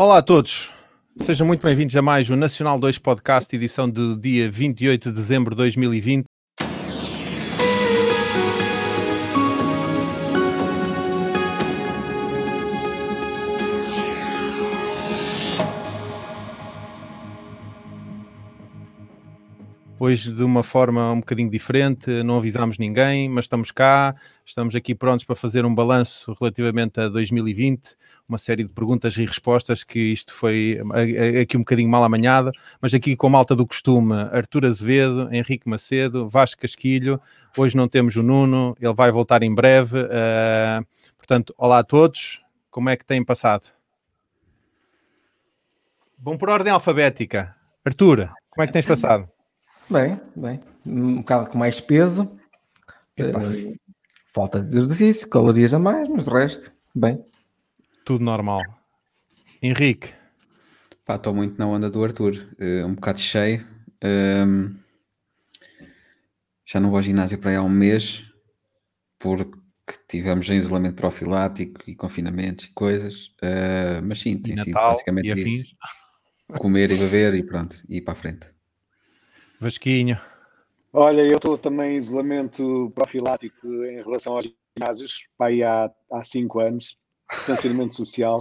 Olá a todos, sejam muito bem-vindos a mais o Nacional 2 Podcast, edição do dia 28 de dezembro de 2020. Hoje de uma forma um bocadinho diferente, não avisámos ninguém, mas estamos cá, estamos aqui prontos para fazer um balanço relativamente a 2020, uma série de perguntas e respostas que isto foi aqui um bocadinho mal amanhado, mas aqui com a malta do costume, Artur Azevedo, Henrique Macedo, Vasco Casquilho, hoje não temos o Nuno, ele vai voltar em breve, uh, portanto, olá a todos, como é que têm passado? Bom por ordem alfabética. Artur, como é que tens passado? Bem, bem. Um bocado com mais peso. Uh, falta de exercício, calorias a mais, mas o resto, bem. Tudo normal. Henrique. Pá, estou muito na onda do Arthur. Uh, um bocado cheio. Uh, já não vou ao ginásio para aí há um mês, porque tivemos em isolamento profilático e confinamentos e coisas. Uh, mas sim, tem sido basicamente isso. Comer e beber e pronto, e ir para a frente. Vasquinho. Olha, eu estou também em isolamento profilático em relação aos ginásios, pai há, há cinco anos, distanciamento social,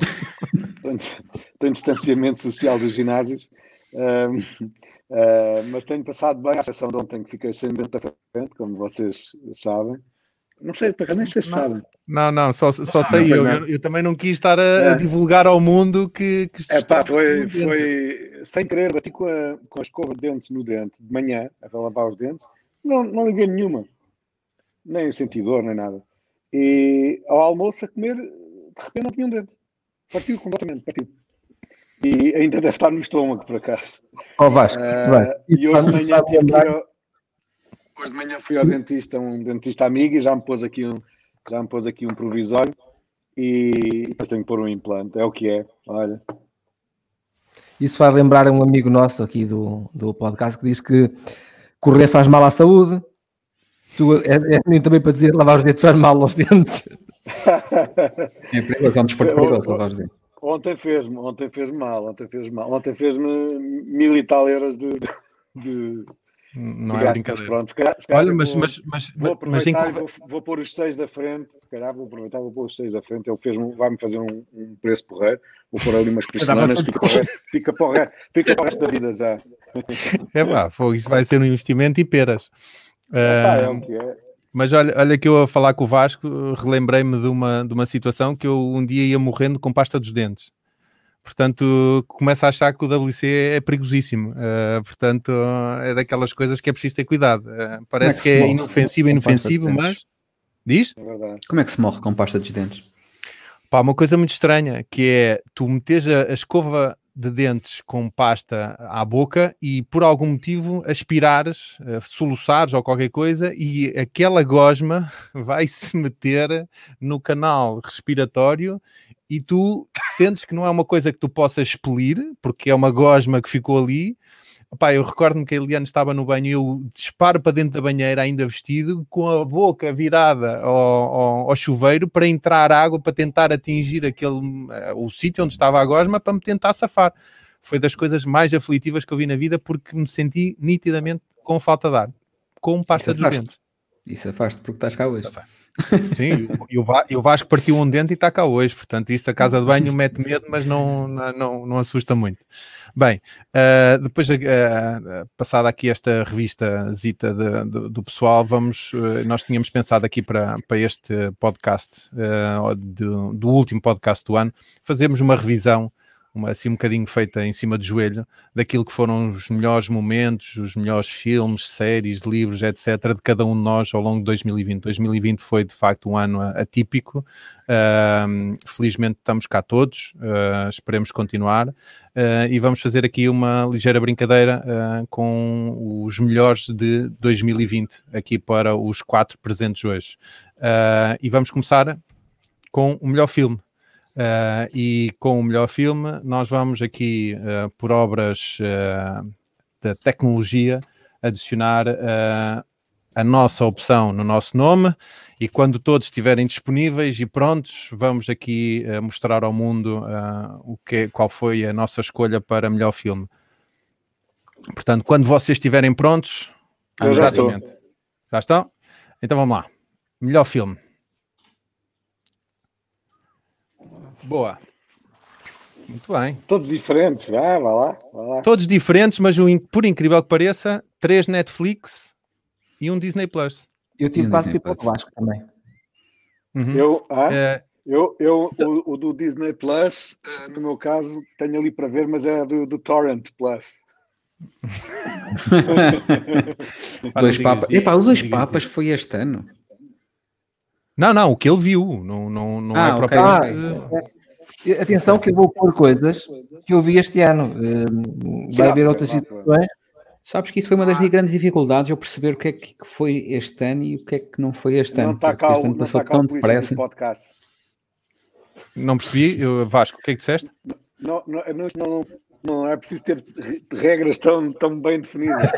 tenho distanciamento social dos ginásios, uh, uh, mas tenho passado bem, à exceção de ontem que fiquei sem dentro da frente, como vocês sabem, não sei, para nem sei se sabem. Não, não, só, só sei eu. eu. eu. também não quis estar a, é. a divulgar ao mundo que. que é pá, foi, foi sem querer, bati com a, com a escova de dentes no dente de manhã, a lavar os dentes, não, não liguei nenhuma, nem senti dor, nem nada. E ao almoço a comer, de repente não tinha um dente, partiu completamente, partiu. E ainda deve estar no estômago, por acaso. Ó oh, Vasco, uh, e hoje de manhã que Hoje de manhã fui ao dentista, um dentista amigo, e já me pôs aqui um, já me pôs aqui um provisório e depois tenho que pôr um implante. É o que é, olha. Isso faz lembrar um amigo nosso aqui do, do podcast que diz que correr faz mal à saúde. Tu é, é também para dizer lavar os dentes faz mal aos dentes. É perigoso, é um desporto perigoso. Ontem fez-me, ontem fez-me mal, ontem fez-me mal. Ontem fez-me mil e tal euros de, de, não é brincadeira. Pronto, se calhar, se calhar Olha, mas, vou, mas, mas, vou aproveitar mas vou, vou pôr os seis da frente. Se calhar vou aproveitar, vou pôr os seis da frente. Ele fez vai-me fazer um, um, preço porreiro. Vou pôr ali umas porcelanas, fica, para o resto, fica, para o resto, fica para o resto da vida já. É pá, isso vai ser um investimento e peras. Pá, é o que é. Mas olha, olha que eu a falar com o Vasco, relembrei-me de uma, de uma situação que eu um dia ia morrendo com pasta dos dentes. Portanto, começa a achar que o WC é perigosíssimo. Uh, portanto, é daquelas coisas que é preciso ter cuidado. Uh, parece é que, que é inofensivo, inofensivo, mas. Diz? É Como é que se morre com pasta de dentes? Pá, uma coisa muito estranha, que é tu metes a escova de dentes com pasta à boca e por algum motivo aspirares, uh, soluçares ou qualquer coisa e aquela gosma vai se meter no canal respiratório e tu sentes que não é uma coisa que tu possas expelir, porque é uma gosma que ficou ali. Epá, eu recordo-me que a Eliane estava no banho e eu disparo para dentro da banheira, ainda vestido, com a boca virada ao, ao, ao chuveiro para entrar água, para tentar atingir aquele, uh, o sítio onde estava a gosma, para me tentar safar. Foi das coisas mais aflitivas que eu vi na vida, porque me senti nitidamente com falta de ar, com pasta dos dentes. Isso afaste porque estás cá hoje. Sim, e o, Vasco partiu um dente e está cá hoje, portanto, isto a casa de banho mete medo, mas não, não, não assusta muito. Bem, uh, depois, uh, passada aqui esta revista zita de, de, do pessoal, vamos, uh, nós tínhamos pensado aqui para, para este podcast, do último podcast do ano, fazermos uma revisão uma, assim um bocadinho feita em cima do joelho, daquilo que foram os melhores momentos, os melhores filmes, séries, livros, etc., de cada um de nós ao longo de 2020. 2020 foi de facto um ano atípico, uh, felizmente estamos cá todos, uh, esperemos continuar. Uh, e vamos fazer aqui uma ligeira brincadeira uh, com os melhores de 2020 aqui para os quatro presentes hoje. Uh, e vamos começar com o melhor filme. Uh, e com o melhor filme, nós vamos aqui, uh, por obras uh, da tecnologia, adicionar a nossa opção no nosso nome e quando todos estiverem disponíveis e prontos, vamos aqui mostrar ao mundo o que, qual foi a nossa escolha para melhor filme. Portanto, quando vocês estiverem prontos, Eu exatamente. Já, já estão? Então vamos lá. Melhor filme. Boa. Muito bem. Todos diferentes, ah, vai lá, vai lá. Todos diferentes, mas por incrível que pareça, três Netflix e um Disney Plus. Eu tive quase tipo o Vasco também. Uhum. Eu, ah, é... eu, eu o, o, do Disney Plus, eh, no meu caso, tenho ali para ver, mas é do, do Torrent Plus. dois papas. Epá, os dois papas foi este ano. Não, não, o que ele viu, não, não, não ah, é okay. propriamente. Ah, atenção que eu vou pôr coisas que eu vi este ano. Uh, vai haver outras situações Sabes que isso foi uma das ah. grandes dificuldades, eu perceber o que é que foi este ano e o que é que não foi este ano. Não está cá, este ano passou tão depressa. Podcast. Não percebi, eu, Vasco, o que é que disseste? Não, não, não, não é preciso ter regras tão, tão bem definidas.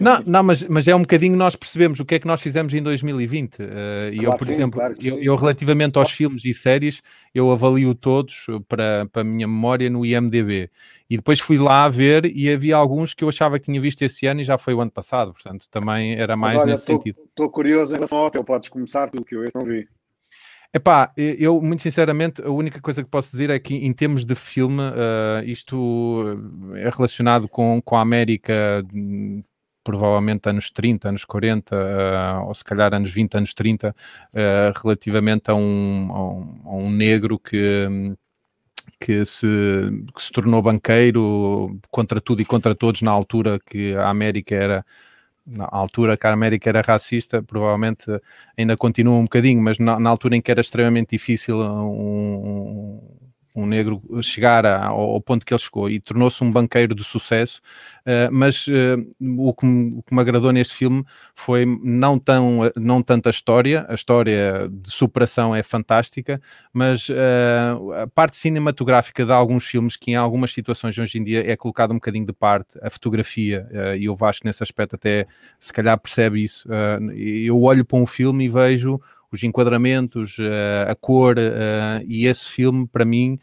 não, não mas, mas é um bocadinho nós percebemos o que é que nós fizemos em 2020. Uh, e claro eu, por sim, exemplo, claro eu, eu, relativamente aos filmes e séries, eu avalio todos para, para a minha memória no IMDB. E depois fui lá ver e havia alguns que eu achava que tinha visto esse ano e já foi o ano passado, portanto também era mais olha, nesse tô, sentido. Estou curioso em relação ao teu, podes começar tu, que eu esse não vi. Epá, eu muito sinceramente, a única coisa que posso dizer é que em termos de filme, uh, isto é relacionado com, com a América, provavelmente anos 30, anos 40, uh, ou se calhar anos 20, anos 30, uh, relativamente a um, a um, a um negro que, que se, que se tornou banqueiro contra tudo e contra todos na altura que a América era na altura que a América era racista, provavelmente ainda continua um bocadinho, mas na, na altura em que era extremamente difícil um, negro chegar a, ao, ponto que ele chegou e tornou-se um banqueiro de sucesso, uh, mas uh, o, que me, o, que me, agradou neste filme foi não, tão, não tanto a história, a história de superação é fantástica, mas uh, a parte cinematográfica de alguns filmes que em algumas situações hoje em dia é colocada um bocadinho de parte, a fotografia, e eu acho que nesse aspecto até se calhar percebe isso, eu olho para um filme e vejo os enquadramentos, uh, a cor, uh, e esse filme, para mim,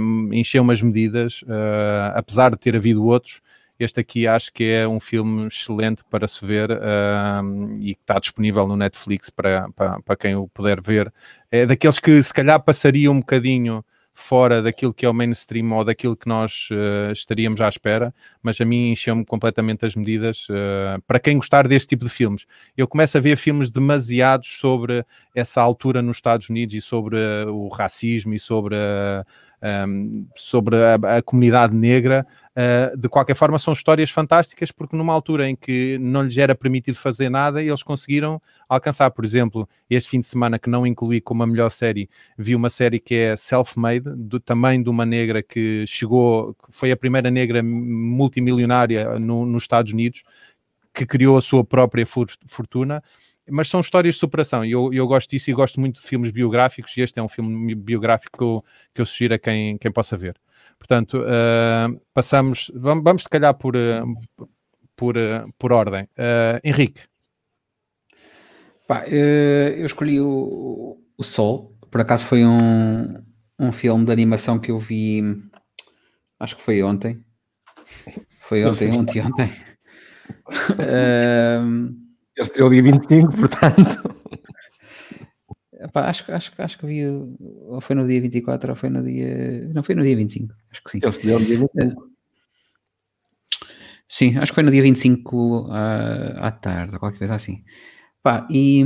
um, encheu umas medidas, uh, apesar de ter havido outros. Este aqui acho que é um filme excelente para se ver e que está disponível no Netflix para, para, para quem o puder ver. É daqueles que se calhar passaria um bocadinho fora daquilo que é o mainstream ou daquilo que nós uh, estaríamos à espera, mas a mim encheu-me completamente as medidas. Uh, para quem gostar deste tipo de filmes, eu começo a ver filmes demasiados sobre essa altura nos Estados Unidos e sobre uh, o racismo e sobre um, sobre a, a, comunidade negra. Uh, de qualquer forma, são histórias fantásticas porque numa altura em que não lhes era permitido fazer nada, eles conseguiram alcançar. Por exemplo, este fim de semana que não incluí como a melhor série, vi uma série que é Self-Made, também de uma negra que chegou, foi a primeira negra multimilionária no, nos Estados Unidos, que criou a sua própria fortuna mas são histórias de superação e eu, eu gosto disso e gosto muito de filmes biográficos e este é um filme biográfico que eu, que eu sugiro a quem, quem possa ver. Portanto, uh, passamos, vamos, vamos se calhar por, uh, por, uh, por ordem. Henrique. Pá, eu escolhi o, o Sol, por acaso foi um, um filme de animação que eu vi, acho que foi ontem. Foi ontem, ontem, ontem. Ele estreou dia 25, portanto. Epá, acho, acho, acho que vi, ou foi no dia 24 ou foi no dia. Não foi no dia 25, acho que sim. Ele estreou no dia 25. Sim, acho que foi no dia 25 à, à tarde, qualquer coisa assim. Pá, e,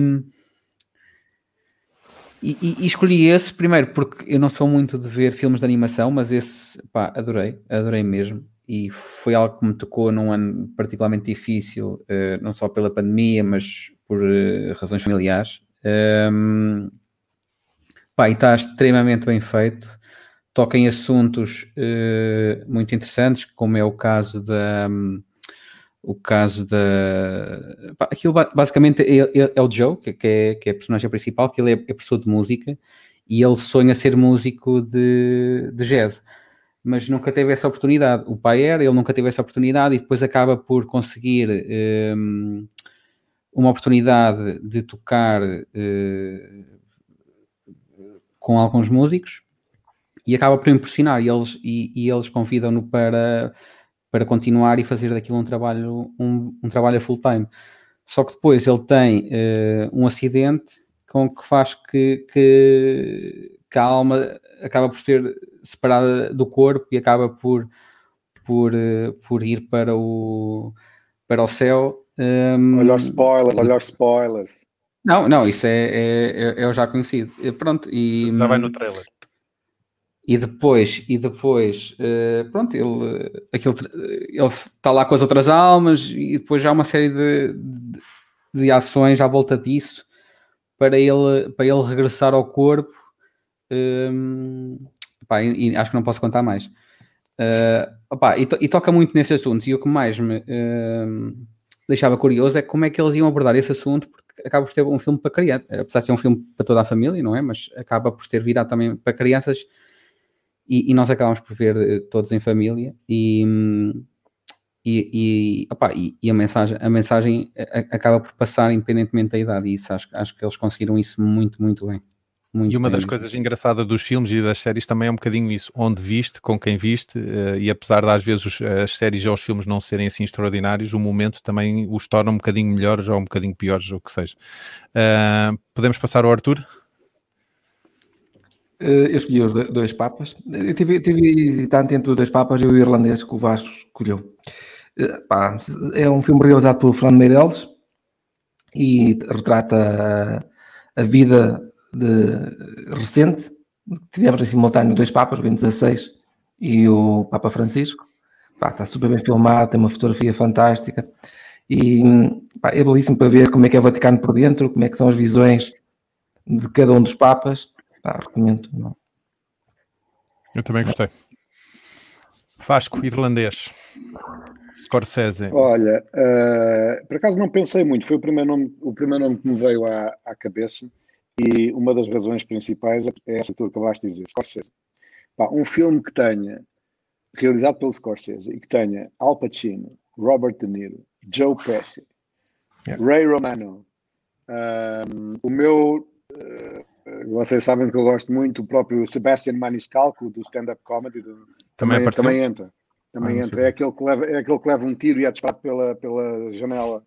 e, e, escolhi esse primeiro porque eu não sou muito de ver filmes de animação, mas esse, pá, adorei, adorei mesmo e foi algo que me tocou num ano particularmente difícil, uh, não só pela pandemia, mas por uh, razões familiares. Um, pá, e está extremamente bem feito, toca em assuntos uh, muito interessantes, como é o caso da. Um, o caso da. Pá, aquilo basicamente é, é, é o Joe, que, que, é, que é a personagem principal, que ele é, é professor de música e ele sonha ser músico de, de jazz mas nunca teve essa oportunidade. O pai era, ele nunca teve essa oportunidade e depois acaba por conseguir um, uma oportunidade de tocar uh, com alguns músicos e acaba por impressionar e eles, e, e eles convidam-no para, para continuar e fazer daquilo um trabalho, um, um trabalho a full time. Só que depois ele tem uh, um acidente com que faz que, que, que, a alma acaba por ser separada do corpo e acaba por, por, uh, por ir para o, para o céu. Um, olha os spoilers, olha os spoilers. Não, não, isso é, é, é, já conhecido. Pronto, e, já vai no trailer. E depois, e depois uh, pronto, ele, aquele, ele está lá com as outras almas e depois já há uma série de, de, de, ações à volta disso para ele, para ele regressar ao corpo. Um, e, e, acho que não posso contar mais. Uh, opá, e, to, e, toca muito nesse assunto. E o que mais me uh, deixava curioso é como é que eles iam abordar esse assunto, porque acaba por ser um filme para crianças, apesar de ser um filme para toda a família, não é? Mas acaba por ser virado também para crianças e, e nós acabamos por ver eh, todos em família e, e, e, opa, e, e, a mensagem, a mensagem eh, acaba por passar independentemente da idade e isso acho, acho que eles conseguiram isso muito, muito bem. Muito e uma bem. das coisas engraçadas dos filmes e das séries também é um bocadinho isso, onde viste, com quem viste, uh, e apesar de às vezes os, as séries ou os filmes não serem assim extraordinários, o momento também os torna um bocadinho melhores ou um bocadinho piores, ou o que seja. Uh, podemos passar ao Arthur? Eh, eu escolhi os dois papas. Eu tive, tive hesitante entre os dois papas e o irlandês que o Vasco escolheu. Eh, pá, é um filme realizado por Fernando Meirelles e retrata a, a vida de, recente. Tivemos em simultâneo dois papas, o Bento XVI e o Papa Francisco. Pá, está super bem filmado, tem uma fotografia fantástica e pá, é belíssimo para ver como é que é o Vaticano por dentro, como é que são as visões de cada um dos papas Pá, recomendo. Não. Eu também gostei. Fasco, irlandês. Scorsese. Olha, uh, por acaso não pensei muito, foi o primeiro nome, o primeiro nome que me veio à, à cabeça e uma das razões principais é essa que tu acabaste de dizer, Scorsese. Pá, um filme que tenha, realizado pelo Scorsese, e que tenha Al Pacino, Robert De Niro, Joe Pesci, yeah. Ray Romano, um, o meu uh, vocês sabem que eu gosto muito do próprio Sebastian Maniscalco, do stand-up comedy. Do, também, também, também, entra. Também ah, entra. É aquele, que leva, é aquele que leva um tiro e é disparado pela, pela janela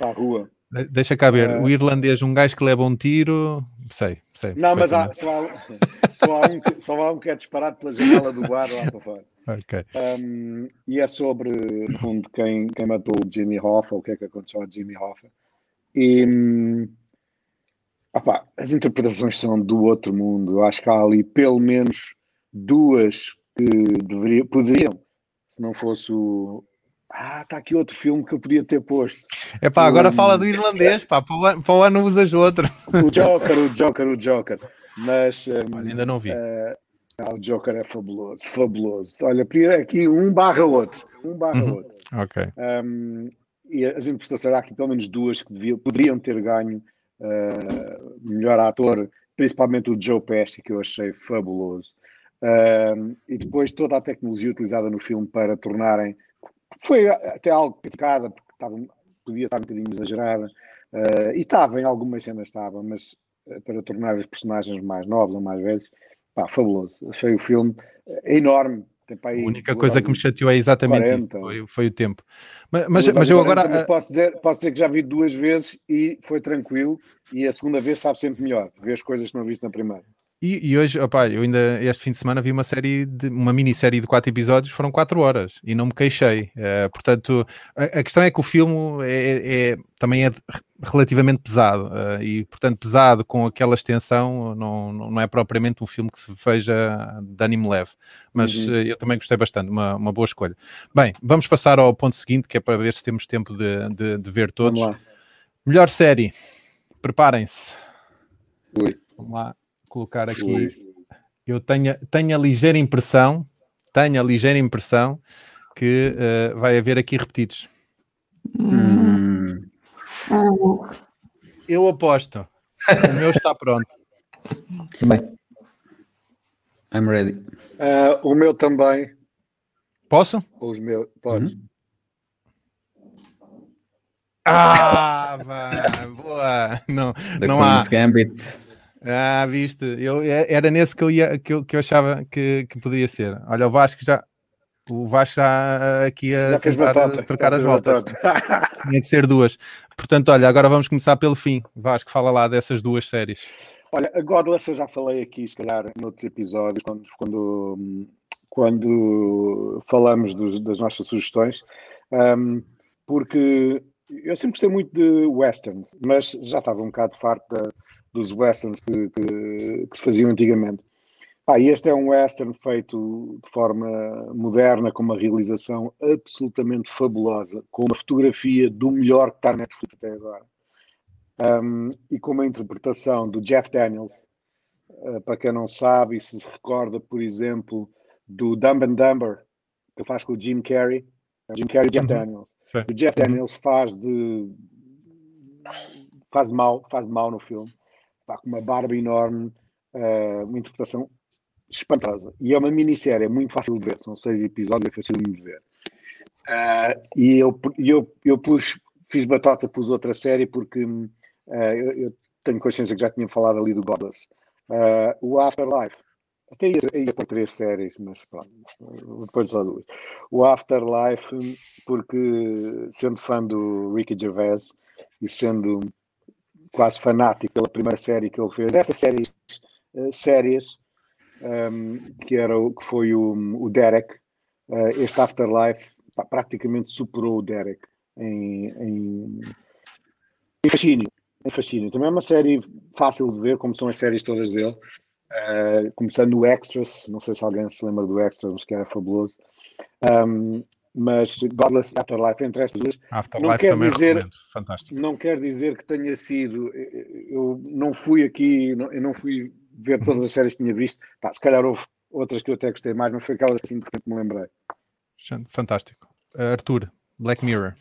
a rua. Deixa cá ver, uh, o irlandês, um gajo que leva um tiro, sei, sei. Não, mas há, só, há, só, há um que, só há um que é disparado pela janela do bar lá para fora. Okay. Um, e é sobre, no fundo, quem, quem matou o Jimmy Hoffa, o que é que aconteceu a Jimmy Hoffa. E, hum, Opa, as interpretações são do outro mundo. Eu acho que há ali pelo menos duas que deveria, poderiam, se não fosse o. Ah, está aqui outro filme que eu podia ter posto. É pá, agora um... fala do irlandês, pá, para o, ano, usas outro. O Joker, o Joker, o Joker. Mas. Um, ainda não vi. Uh, ah, o Joker é fabuloso, fabuloso. Olha, aqui um barra outro. Um barra uhum. outro. Ok. Um, e as interpretações, há aqui pelo menos duas que deviam, poderiam ter ganho uh, melhor ator, principalmente o Joe Pesci, que eu achei fabuloso. Uh, e depois toda a tecnologia utilizada no filme para tornarem. Foi até algo criticada, porque estava, podia estar um bocadinho exagerada, uh, e estava, em algumas cenas estava, mas para tornar os personagens mais novos ou mais velhos, pá, fabuloso. Achei o filme enorme, a única coisa que me chateou é exatamente 40. Foi, foi, o tempo. Mas, mas, mas eu 40, agora. Mas posso, dizer, posso dizer que já vi duas vezes e foi tranquilo, e a segunda vez sabe sempre melhor, ver as coisas que não viste na primeira. E, e, hoje, eu ainda este fim de semana vi uma série, de, uma minissérie de quatro episódios, foram quatro horas e não me queixei. Uh, portanto, a, a, questão é que o filme é, é também é relativamente pesado uh, e, portanto, pesado com aquela extensão, não, não é propriamente um filme que se veja de ânimo leve, mas uhum. uh, eu também gostei bastante, uma, uma boa escolha. Bem, vamos passar ao ponto seguinte, que é para ver se temos tempo de, de, de ver todos. Melhor série, preparem-se. Vamos lá colocar aqui. Ui. Eu tenho, tenho a ligeira impressão, tenho a ligeira impressão que uh, vai haver aqui repetidos. Hum. Eu aposto. O meu está pronto. Também. I'm ready. Uh, o meu também. Posso? Os meus, pode. Uhum. Ah, boa! Não, The não Queen's há. Gambit. Ah, viste? Eu, é, era nesse que eu, ia, que eu, que eu achava que, que poderia ser. Olha, o Vasco já. O Vasco já aqui a Já tentar batata, trocar as voltas. batata. Tinha que ser duas. Portanto, olha, agora vamos começar pelo fim. Vasco, fala lá dessas duas séries. Olha, a Godless eu já falei aqui, se calhar, noutros episódios, quando, quando, quando falamos dos- das nossas sugestões, um, porque eu sempre gostei muito de westerns, mas já estava um bocado farto da- dos westerns que, que- que se faziam antigamente. Ah, e este é um western feito de forma moderna, com uma realização absolutamente fabulosa, com uma fotografia do melhor que está na Netflix até agora. Um, e com uma interpretação do Jeff Daniels, uh, para quem não sabe e se se recorda, por exemplo, do Dumb and Dumber, que faz com o Jim Carrey, É o Jim Carrey e Jeff Uhum. Daniels. Sim. O Jeff Daniels faz de faz mal, faz mal no filme, Pá, com uma barba enorme, uh, uma interpretação espantosa. E é uma minissérie, é muito fácil de ver, são seis episódios, é fácil de ver. Uh, e eu, eu, eu pus, fiz batata, pus outra série porque uh, eu, eu tenho consciência que já tinha falado ali do Godless. Uh, o Afterlife, até ia, ia para três séries, mas pronto, depois só duas. O Afterlife, porque sendo fã do Ricky Gervais e sendo quase fanático pela primeira série que ele fez, estas séries uh, um, que, era, o- que foi o, o Derek, uh, este Afterlife pá, praticamente superou o Derek em, em, em fascínio. Em fascínio. Também é uma série fácil de ver, como são as séries todas dele. Uh, começando no Extras, não sei se alguém se lembra do Extras, mas que era fabuloso. Um, mas Godless Afterlife, entre estas duas, Afterlife quer também dizer- recomendo. Fantástico. não quer dizer que tenha sido. Eu não fui aqui, não- eu não fui ver todas as séries que tinha visto. Pá, se calhar houve outras que eu até gostei mais, mas foi aquelas que assim repente me lembrei. Fantástico. Uh, Arthur, Black Mirror.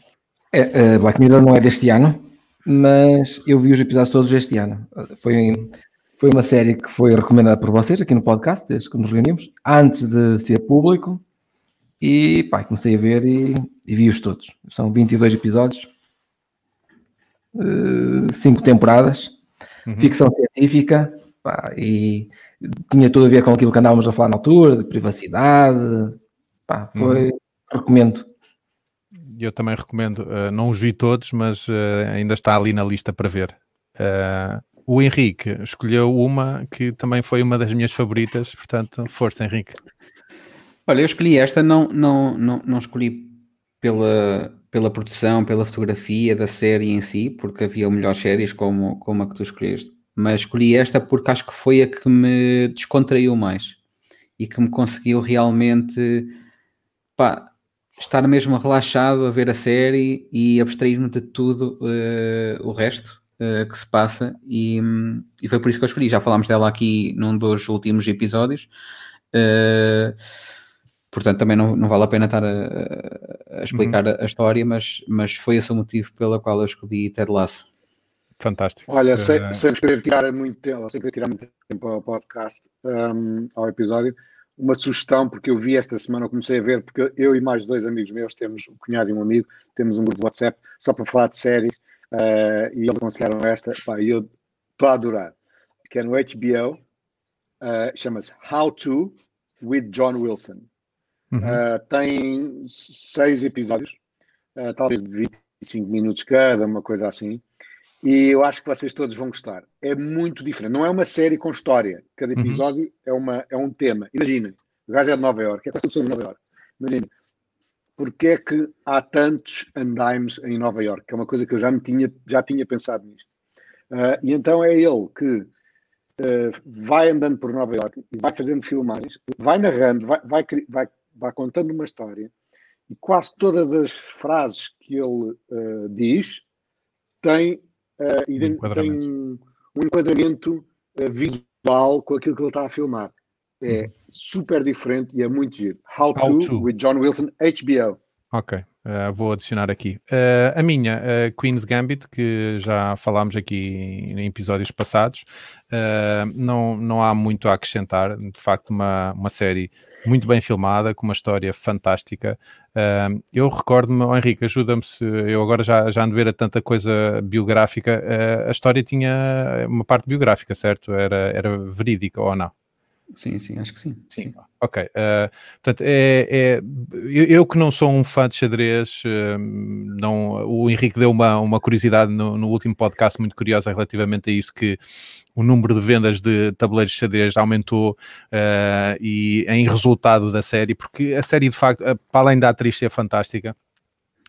É, eh, Black Mirror não é deste ano, mas eu vi os episódios todos este ano. Eh, Foi, foi uma série que foi recomendada por vocês aqui no podcast, desde que nos reunimos, antes de ser público. E pá, comecei a ver e, e vi-os todos. São 22 episódios, 5 temporadas, Uhum. ficção científica, pá, e tinha tudo a ver com aquilo que andávamos a falar na altura, de privacidade. Pá, foi, recomendo. Eu também recomendo. uh, não os vi todos, mas uh, ainda está ali na lista para ver. Uh, o Henrique escolheu uma que também foi uma das minhas favoritas, portanto, força, Henrique. Olha, eu escolhi esta, não, não, não, não escolhi pela, pela produção, pela fotografia da série em si, porque havia melhores séries como, como a que tu escolheste, mas escolhi esta porque acho que foi a que me descontraiu mais e que me conseguiu realmente pá, estar mesmo relaxado a ver a série e abstrair-me de tudo eh, o resto eh, que se passa e, hum, e foi por isso que eu escolhi. Já falámos dela aqui num dos últimos episódios. Eh, portanto, também não, não vale a pena estar a, a explicar a, a história, mas, mas foi esse o motivo pela qual eu escolhi Ted Lasso. Fantástico. Olha, sem, Uh, sem querer tirar muito tempo, sem querer tirar muito tempo ao podcast, um, ao episódio, uma sugestão, porque eu vi esta semana, eu comecei a ver, porque eu e mais dois amigos meus, temos um cunhado e um amigo, temos um grupo de WhatsApp só para falar de séries, uh, e eles aconselharam esta, pá, e eu estou a adorar, que é no HBO, uh, chama-se How To with John Wilson. Uhum. Uh, tem seis episódios, uh, talvez de 25 minutos cada, uma coisa assim. E eu acho que vocês todos vão gostar. É muito diferente. Não é uma série com história. Cada Uhum. episódio é, uma, é um tema. Imaginem, o gajo é de Nova Iorque, é quase tudo sobre Nova Iorque. Imaginem, porque é que há tantos andaimes em Nova Iorque? Que é uma coisa que eu já, me tinha, já tinha pensado nisto. Uh, e então é ele que uh, vai andando por Nova Iorque e vai fazendo filmagens, vai narrando, vai, vai, vai, vai contando uma história e quase todas as frases que ele uh, diz têm, uh, ident- enquadramento. têm um, um enquadramento uh, visual com aquilo que ele está a filmar. É super diferente e é muito giro. How, How to, To. with John Wilson, HBO. Ok, uh, vou adicionar aqui. Uh, a minha, uh, Queen's Gambit, que já falámos aqui em episódios passados, não, não há muito a acrescentar. De facto, uma, uma série muito bem filmada, com uma história fantástica. Uh, eu recordo-me, oh, Henrique, ajuda-me se eu agora já, já ando a tanta coisa biográfica. Uh, a história tinha uma parte biográfica, certo? Era, era verídica ou não? Sim, sim, acho que sim. Sim, sim. ok. Uh, portanto, é, é eu, eu, que não sou um fã de xadrez, uh, não, o Henrique deu uma, uma curiosidade no, no, último podcast muito curiosa relativamente a isso, que o número de vendas de tabuleiros de xadrez aumentou uh, e em resultado da série, porque a série de facto, para além da atriz ser fantástica,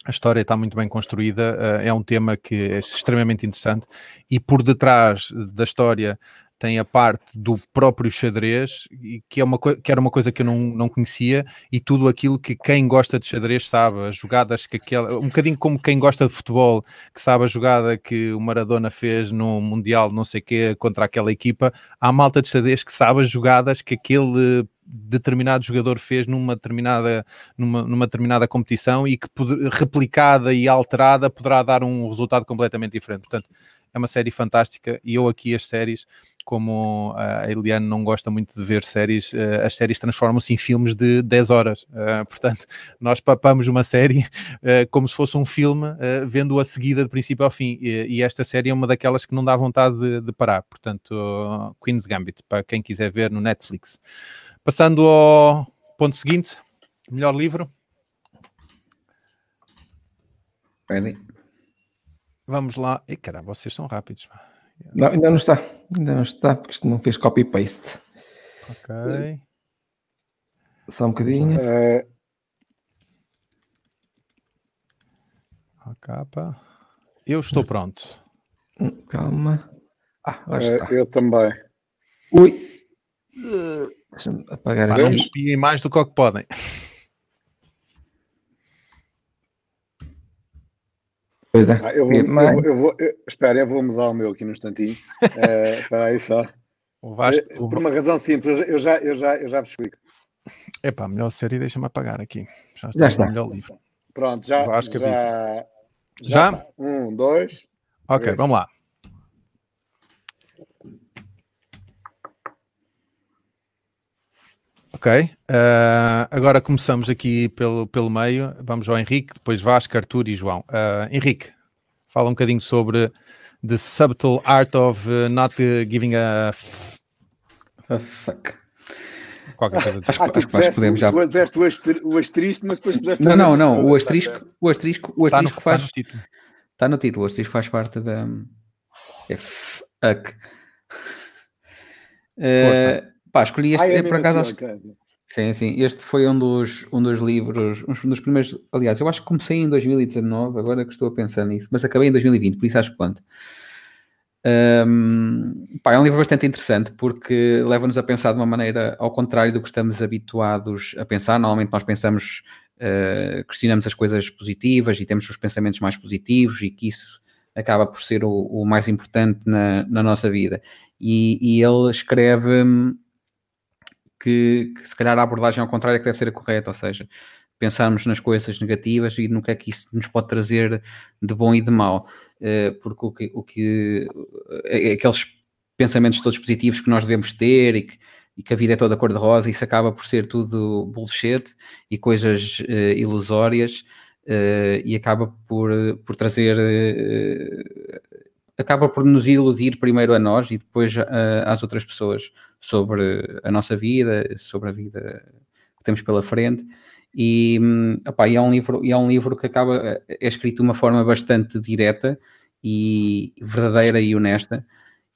a história está muito bem construída, é um tema que é extremamente interessante e por detrás da história tem a parte do próprio xadrez, que, é uma que era uma coisa que eu não, não conhecia, e tudo aquilo que quem gosta de xadrez sabe, as jogadas que aquela, um bocadinho como quem gosta de futebol, que sabe a jogada que o Maradona fez no Mundial, não sei quê, contra aquela equipa, há malta de xadrez que sabe as jogadas que aquele determinado jogador fez numa determinada, numa, numa determinada competição e que replicada e alterada poderá dar um resultado completamente diferente. Portanto, é uma série fantástica e eu aqui as séries como a Eliane não gosta muito de ver séries, eh, as séries transformam-se em filmes de 10 horas. Eh, portanto, nós papamos uma série eh, como se fosse um filme, vendo-a seguida de princípio ao fim. E esta série é uma daquelas que não dá vontade de, de parar. Portanto, Queen's Gambit, para quem quiser ver no Netflix. Passando ao ponto seguinte, melhor livro. Ready. Vamos lá. E caramba, vocês são rápidos. Não, ainda não está. Ainda não está, porque isto não fez copy-paste. Ok. Só um bocadinho. É... A capa. Eu estou pronto. Hum, calma. Ah, agora é, está. Eu também. Ui. Deixa-me apagar aqui. Não me mais do que o que podem. Pois é. Ah, eu, vou, Mas... eu, eu, vou, eu, espera, eu vou mudar o meu aqui no instantinho. é, espera aí só. O Vasco, eh, Por uma razão simples, eu já, eu já, eu já vos explico. Epá, a melhor série, deixa-me apagar aqui. Já está, já está. melhor livro. Pronto, já. Vasco já, já? já um, dois. Ok, três. vamos lá. Ok, uh, agora começamos aqui pelo, pelo meio. Vamos ao Henrique, depois Vasco, Arthur e João. Uh, Henrique, fala um bocadinho sobre The Subtle Art of uh, Not Giving a, a fuck. Qualquer coisa. Acho, ah, acho que podemos já. Tu o asterisco, mas depois puseste. Não, não, não. O asterisco, o asterisco, o asterisco está no, faz. Está no, título. está no título. O asterisco faz parte da. É fuck. Uh, Pá, escolhi este, Ai, é por acaso assim, acho... Sim, sim, este foi um dos, um dos livros, um dos primeiros, aliás, eu acho que comecei em 2019, agora que estou a pensar nisso, mas acabei em 2020, por isso acho que conta. Um, pá, é um livro bastante interessante porque leva-nos a pensar de uma maneira ao contrário do que estamos habituados a pensar. Normalmente nós pensamos, uh, questionamos as coisas positivas e temos os pensamentos mais positivos e que isso acaba por ser o, o mais importante na, na nossa vida. E, e ele escreve que, que se calhar a abordagem ao contrário é que deve ser a correta, ou seja, pensarmos nas coisas negativas e no que é que isso nos pode trazer de bom e de mau, eh, porque o que, o que eh, aqueles pensamentos todos positivos que nós devemos ter e que, e que a vida é toda cor-de-rosa, isso acaba por ser tudo bullshit e coisas uh, ilusórias e acaba por, por trazer, acaba por nos iludir primeiro a nós e depois às outras pessoas sobre a nossa vida, sobre a vida que temos pela frente. E, opa, e, é um livro, é um livro que acaba, é escrito de uma forma bastante direta e verdadeira e honesta,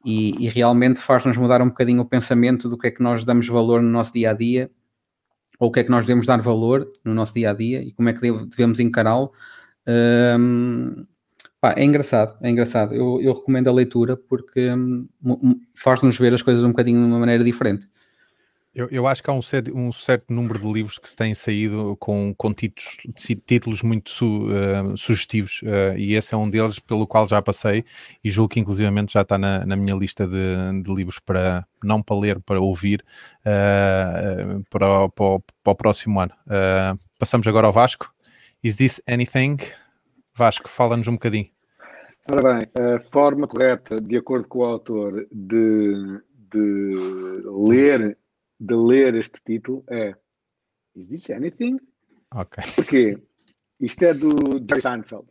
e, e realmente faz-nos mudar um bocadinho o pensamento do que é que nós damos valor no nosso dia a dia, ou o que é que nós devemos dar valor no nosso dia a dia e como é que devemos encará-lo. Um, Pá, é engraçado, é engraçado. Eu, eu recomendo a leitura porque hum, faz-nos ver as coisas um bocadinho de uma maneira diferente. Eu, eu acho que há um certo, um certo, número de livros que se têm saído com, com títulos, títulos muito su, uh, sugestivos uh, e esse é um deles pelo qual já passei e julgo que inclusivamente já está na, na minha lista de, de, livros para não para ler, para ouvir uh, para, para, para, o próximo ano. passamos agora ao Vasco. Is this anything? Vasco, fala-nos um bocadinho. Ora bem, a forma correta, de acordo com o autor, de, de, ler, de ler este título é Is this anything? Ok. Porquê? Isto é do Jerry Seinfeld.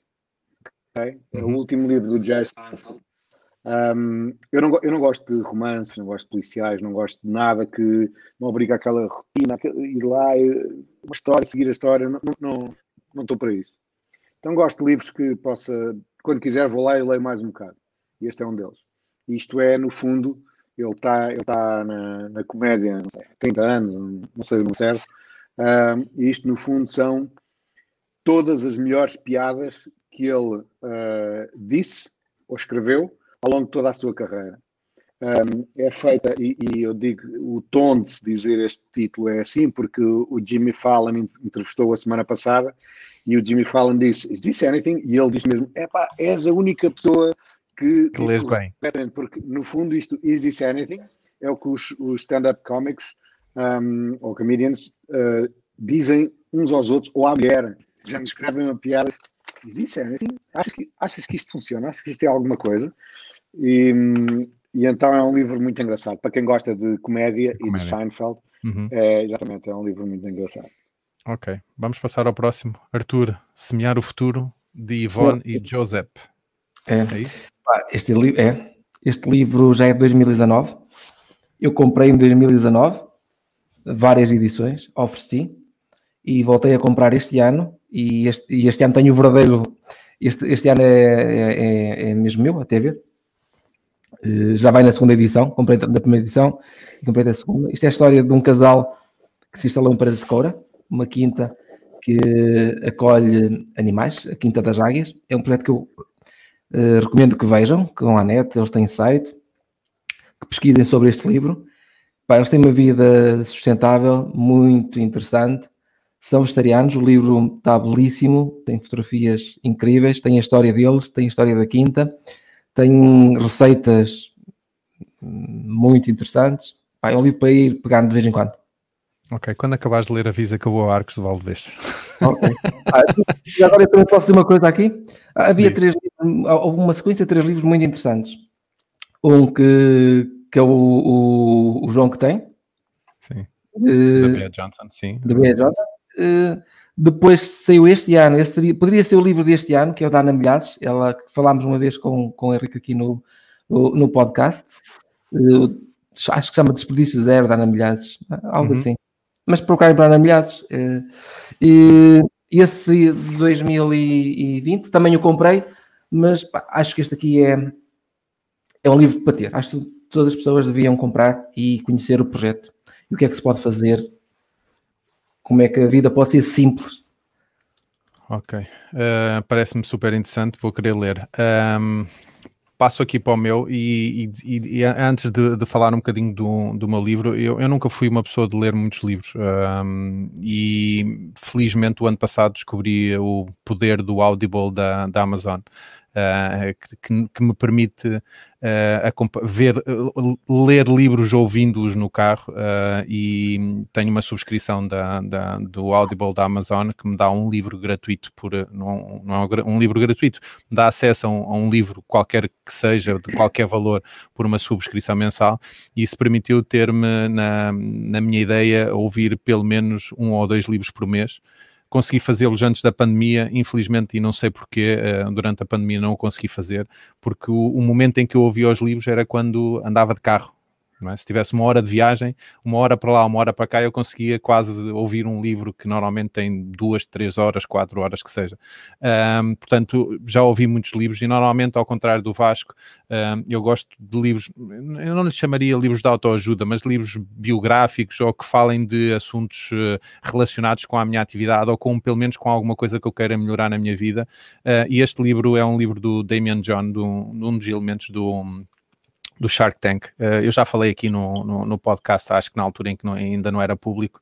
Okay? É uhum. o último livro do Jerry Seinfeld. Um, eu, não, eu não gosto de romances, não gosto de policiais, não gosto de nada que me obriga àquela rotina, ir lá, uma história, seguir a história. Não, não, não estou para isso. Então gosto de livros que possa, quando quiser, vou lá e leio mais um bocado. E este é um deles. Isto é, no fundo, ele está ele tá na, na comédia, sei, 30 anos, não sei, não serve. Uh, e isto, no fundo, são todas as melhores piadas que ele uh, disse ou escreveu ao longo de toda a sua carreira. Um, é feita, e, e, eu digo, o tom de se dizer este título é assim, porque o, Jimmy Fallon entrevistou a semana passada e o Jimmy Fallon disse: Is this anything? E ele disse mesmo: Epá, és a única pessoa que. Que lês bem. Porque no fundo, isto, Is this anything? É o que os, os stand-up comics um, ou comedians uh, dizem uns aos outros, ou à mulher, já me escrevem uma piada. Is this anything? Achas que, achas que isto funciona? Achas que isto é alguma coisa? E, e então é um livro muito engraçado. Para quem gosta de comédia, comédia. e de Seinfeld, uhum. é, exatamente, é um livro muito engraçado. Ok, vamos passar ao próximo. Arthur, Semear o Futuro, de Yvonne Sim. e Joseph. É, é isso? Este, li é. este livro já é de 2019. Eu comprei em 2019 várias edições, ofereci e voltei a comprar este ano. E este, e este ano tenho o verdadeiro. Este, este ano é, é, é, é mesmo meu, até ver. Eh, já vai na segunda edição, comprei da primeira edição e comprei da segunda. Isto é a história de um casal que se instalou em Paredes de Coura, uma quinta que acolhe animais, a Quinta das Águias. É um projeto que eu uh, recomendo que vejam, que vão à net, eles têm site, que pesquisem sobre este livro. Pá, eles têm uma vida sustentável, muito interessante. São vegetarianos, o livro está belíssimo, tem fotografias incríveis, tem a história deles, tem a história da Quinta tem receitas muito interessantes. Pá, é um livro para ir pegando de vez em quando. Ok, quando acabares de ler avisa que eu vou a Arcos de Valdevez. Ok. Ah, agora eu também posso dizer uma coisa aqui. Ah, havia três, houve uma sequência de três livros muito interessantes. Um que, que é o, o, o João que tem. Sim. Uh, da Bea Johnson, sim. Da Bea Johnson. Uh, depois saiu este ano, esse seria, poderia ser o livro deste ano, que é o da Ana Milhazes, ela falámos uma vez com, com o Henrique aqui no, no, podcast. Uh, acho que chama Desperdício Zero da Ana Milhazes, algo uhum. assim. Mas procurem para Ana Milhazes. Uh, e esse 2020 também o comprei, mas pá, acho que este aqui é, é um livro para ter. Acho que todas as pessoas deviam comprar e conhecer o projeto. E o que é que se pode fazer como é que a vida pode ser simples. Ok, uh, parece-me super interessante, vou querer ler. Um, passo aqui para o meu e, e, e antes de, de, falar um bocadinho do, do meu livro, eu, eu, nunca fui uma pessoa de ler muitos livros um, e felizmente o ano passado descobri o poder do Audible da, da Amazon uh, que, que, me permite uh, ver, ler livros ouvindo-os no carro uh, e tenho uma subscrição da, da, do Audible da Amazon que me dá um livro gratuito por não, não é um livro gratuito, me dá acesso a um, a um livro qualquer que seja, de qualquer valor, por uma subscrição mensal, e isso permitiu ter-me na, na minha ideia ouvir pelo menos um ou dois livros por mês consegui fazê-los antes da pandemia, infelizmente, e não sei porquê, uh, durante a pandemia não o consegui fazer, porque o, o momento em que eu ouvia os livros era quando andava de carro, é? Se tivesse uma hora de viagem, uma hora para lá, uma hora para cá, eu conseguia quase ouvir um livro que normalmente tem duas, três horas, quatro horas que seja. Um, portanto, já ouvi muitos livros e normalmente, ao contrário do Vasco, um, eu gosto de livros, eu não lhes chamaria livros de autoajuda, mas livros biográficos ou que falem de assuntos uh, relacionados com a minha atividade ou com, pelo menos, com alguma coisa que eu queira melhorar na minha vida. Uh, e este livro é um livro do Damian John, do, um dos elementos do do Shark Tank. Uh, eu já falei aqui no, no, no, podcast, acho que na altura em que não, ainda não era público,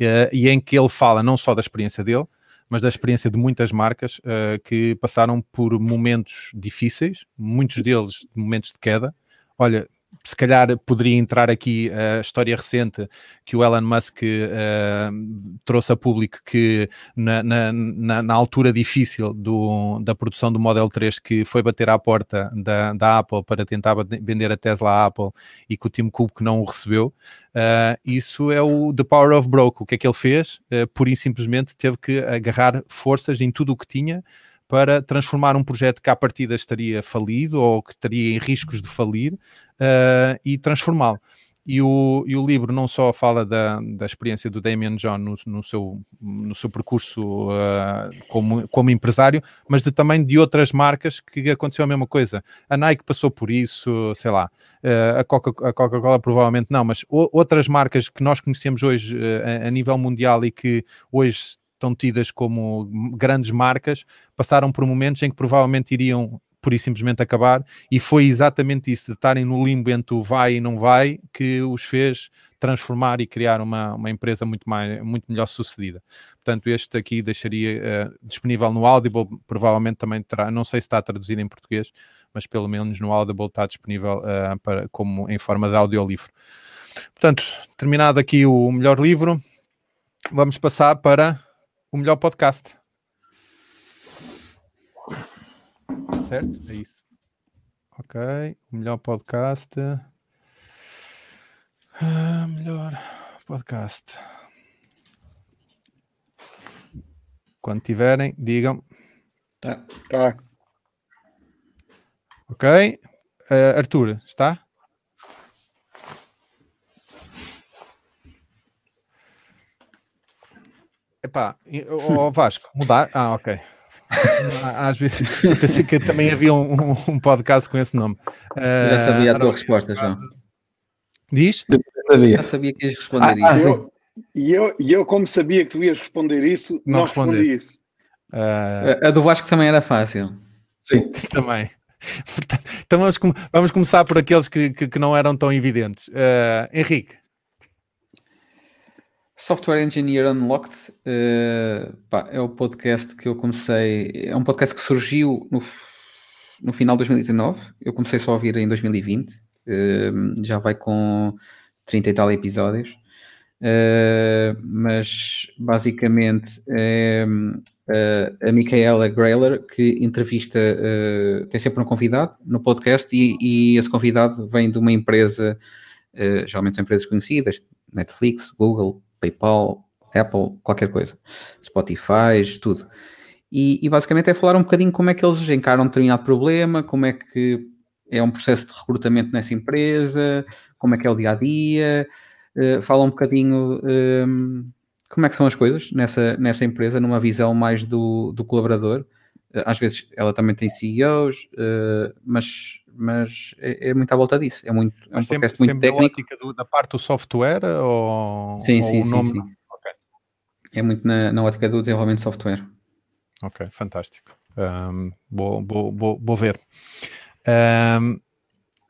uh, e em que ele fala não só da experiência dele, mas da experiência de muitas marcas uh, que passaram por momentos difíceis, muitos deles momentos de queda. Olha, se calhar poderia entrar aqui a história recente que o Elon Musk uh, trouxe a público que na, na, na, na, altura difícil do, da produção do Model 3 que foi bater à porta da, da Apple para tentar vender a Tesla à Apple e que o Tim Cook não o recebeu, uh, isso é o The Power of Broke. O que é que ele fez? Uh, pura e simplesmente teve que agarrar forças em tudo o que tinha para transformar um projeto que à partida estaria falido ou que estaria em riscos de falir uh, e transformá-lo. E o, e o livro não só fala da, da experiência do Damien John no, no, seu, no seu percurso uh, como, como empresário, mas de, também de outras marcas que aconteceu a mesma coisa. A Nike passou por isso, sei lá, uh, a Coca-Cola Coca provavelmente não, mas o, outras marcas que nós conhecemos hoje uh, a, a nível mundial e que hoje estão tidas como grandes marcas, passaram por momentos em que provavelmente iriam por e simplesmente acabar, e foi exatamente isso, de estarem no limbo entre o vai e não vai, que os fez transformar e criar uma, uma empresa muito, mais, muito melhor sucedida. Portanto, este aqui deixaria uh, disponível no Audible, provavelmente também terá, não sei se está traduzido em português, mas pelo menos no Audible está disponível uh, para, como em forma de audiolivro. Portanto, terminado aqui o melhor livro, vamos passar para o melhor podcast. Certo? É isso. Ok. O melhor podcast. Ah, melhor podcast. Quando tiverem, digam. Tá. tá. Ok. Uh, Arthur, está? Epá, o Vasco, mudar? Ah, ok. Às vezes pensei que também havia um, um podcast com esse nome. Uh, já sabia a tua resposta, João. Diz? Já sabia. Já sabia que ias responder ah, isso. Ah, e eu, e eu, como sabia que tu ias responder isso, não, não respondi isso. Uh... A do Vasco também era fácil. Sim, também. então vamos, vamos começar por aqueles que, que, que não eram tão evidentes. Uh, Henrique. Software Engineer Unlocked uh, pá, é o podcast que eu comecei. É um podcast que surgiu no, no final de 2019. Eu comecei só a ouvir em 2020. Uh, eh, já vai com 30 e tal episódios. Uh, mas basicamente é a Micaela Grailer que entrevista, tem sempre um convidado no podcast e, e esse convidado vem de uma empresa, geralmente são empresas conhecidas, Netflix, Google, PayPal, Apple, qualquer coisa, Spotify, tudo. E, e, basicamente é falar um bocadinho como é que eles encaram determinado problema, como é que é um processo de recrutamento nessa empresa, como é que é o dia a dia, uh, fala um bocadinho um, como é que são as coisas nessa, nessa empresa, numa visão mais do, do colaborador. Uh, às vezes ela também tem CEOs, uh, eh, mas mas é, é, muito à volta disso. É, muito, é um sempre, podcast muito técnico. Do, da parte do software ou, sim, ou sim, sim, sim. Okay. É muito na, na ótica do desenvolvimento de software. Ok, fantástico. Um, vou, vou, vou, vou ver. Um,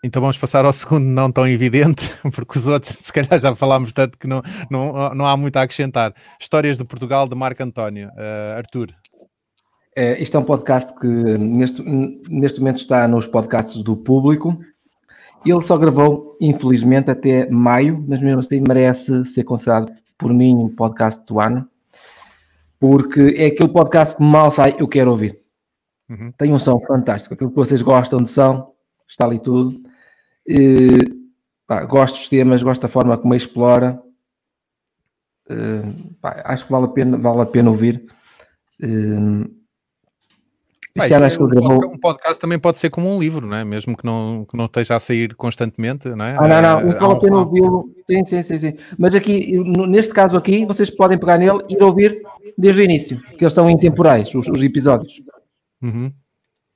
então vamos passar ao segundo não tão evidente, porque os outros, se calhar já falámos tanto que não, não, não há muito a acrescentar. Histórias de Portugal, de Marco António. Uh, Arthur. É, este é um podcast que neste, neste momento está nos podcasts do público. Ele só gravou, infelizmente, até maio, mas mesmo assim merece ser considerado por mim um podcast do ano, porque é aquele podcast que mal sai, eu quero ouvir. Uhum. Tem um som fantástico, aquilo que vocês gostam de som, está ali tudo. E, pá, gosto dos temas, gosto da forma como explora. Uh, pá, acho que vale a pena, vale a pena ouvir. Uh, acho que gravou... Um podcast também pode ser como um livro, não é? Mesmo que não, que não esteja a sair constantemente, não é? Ah, não, não, não vale a pena ouvi-lo. Sim, sim, sim, sim. Mas aqui, neste caso aqui, vocês podem pegar nele e ir ouvir desde o início, que eles estão intemporais, os, os episódios. Uhum.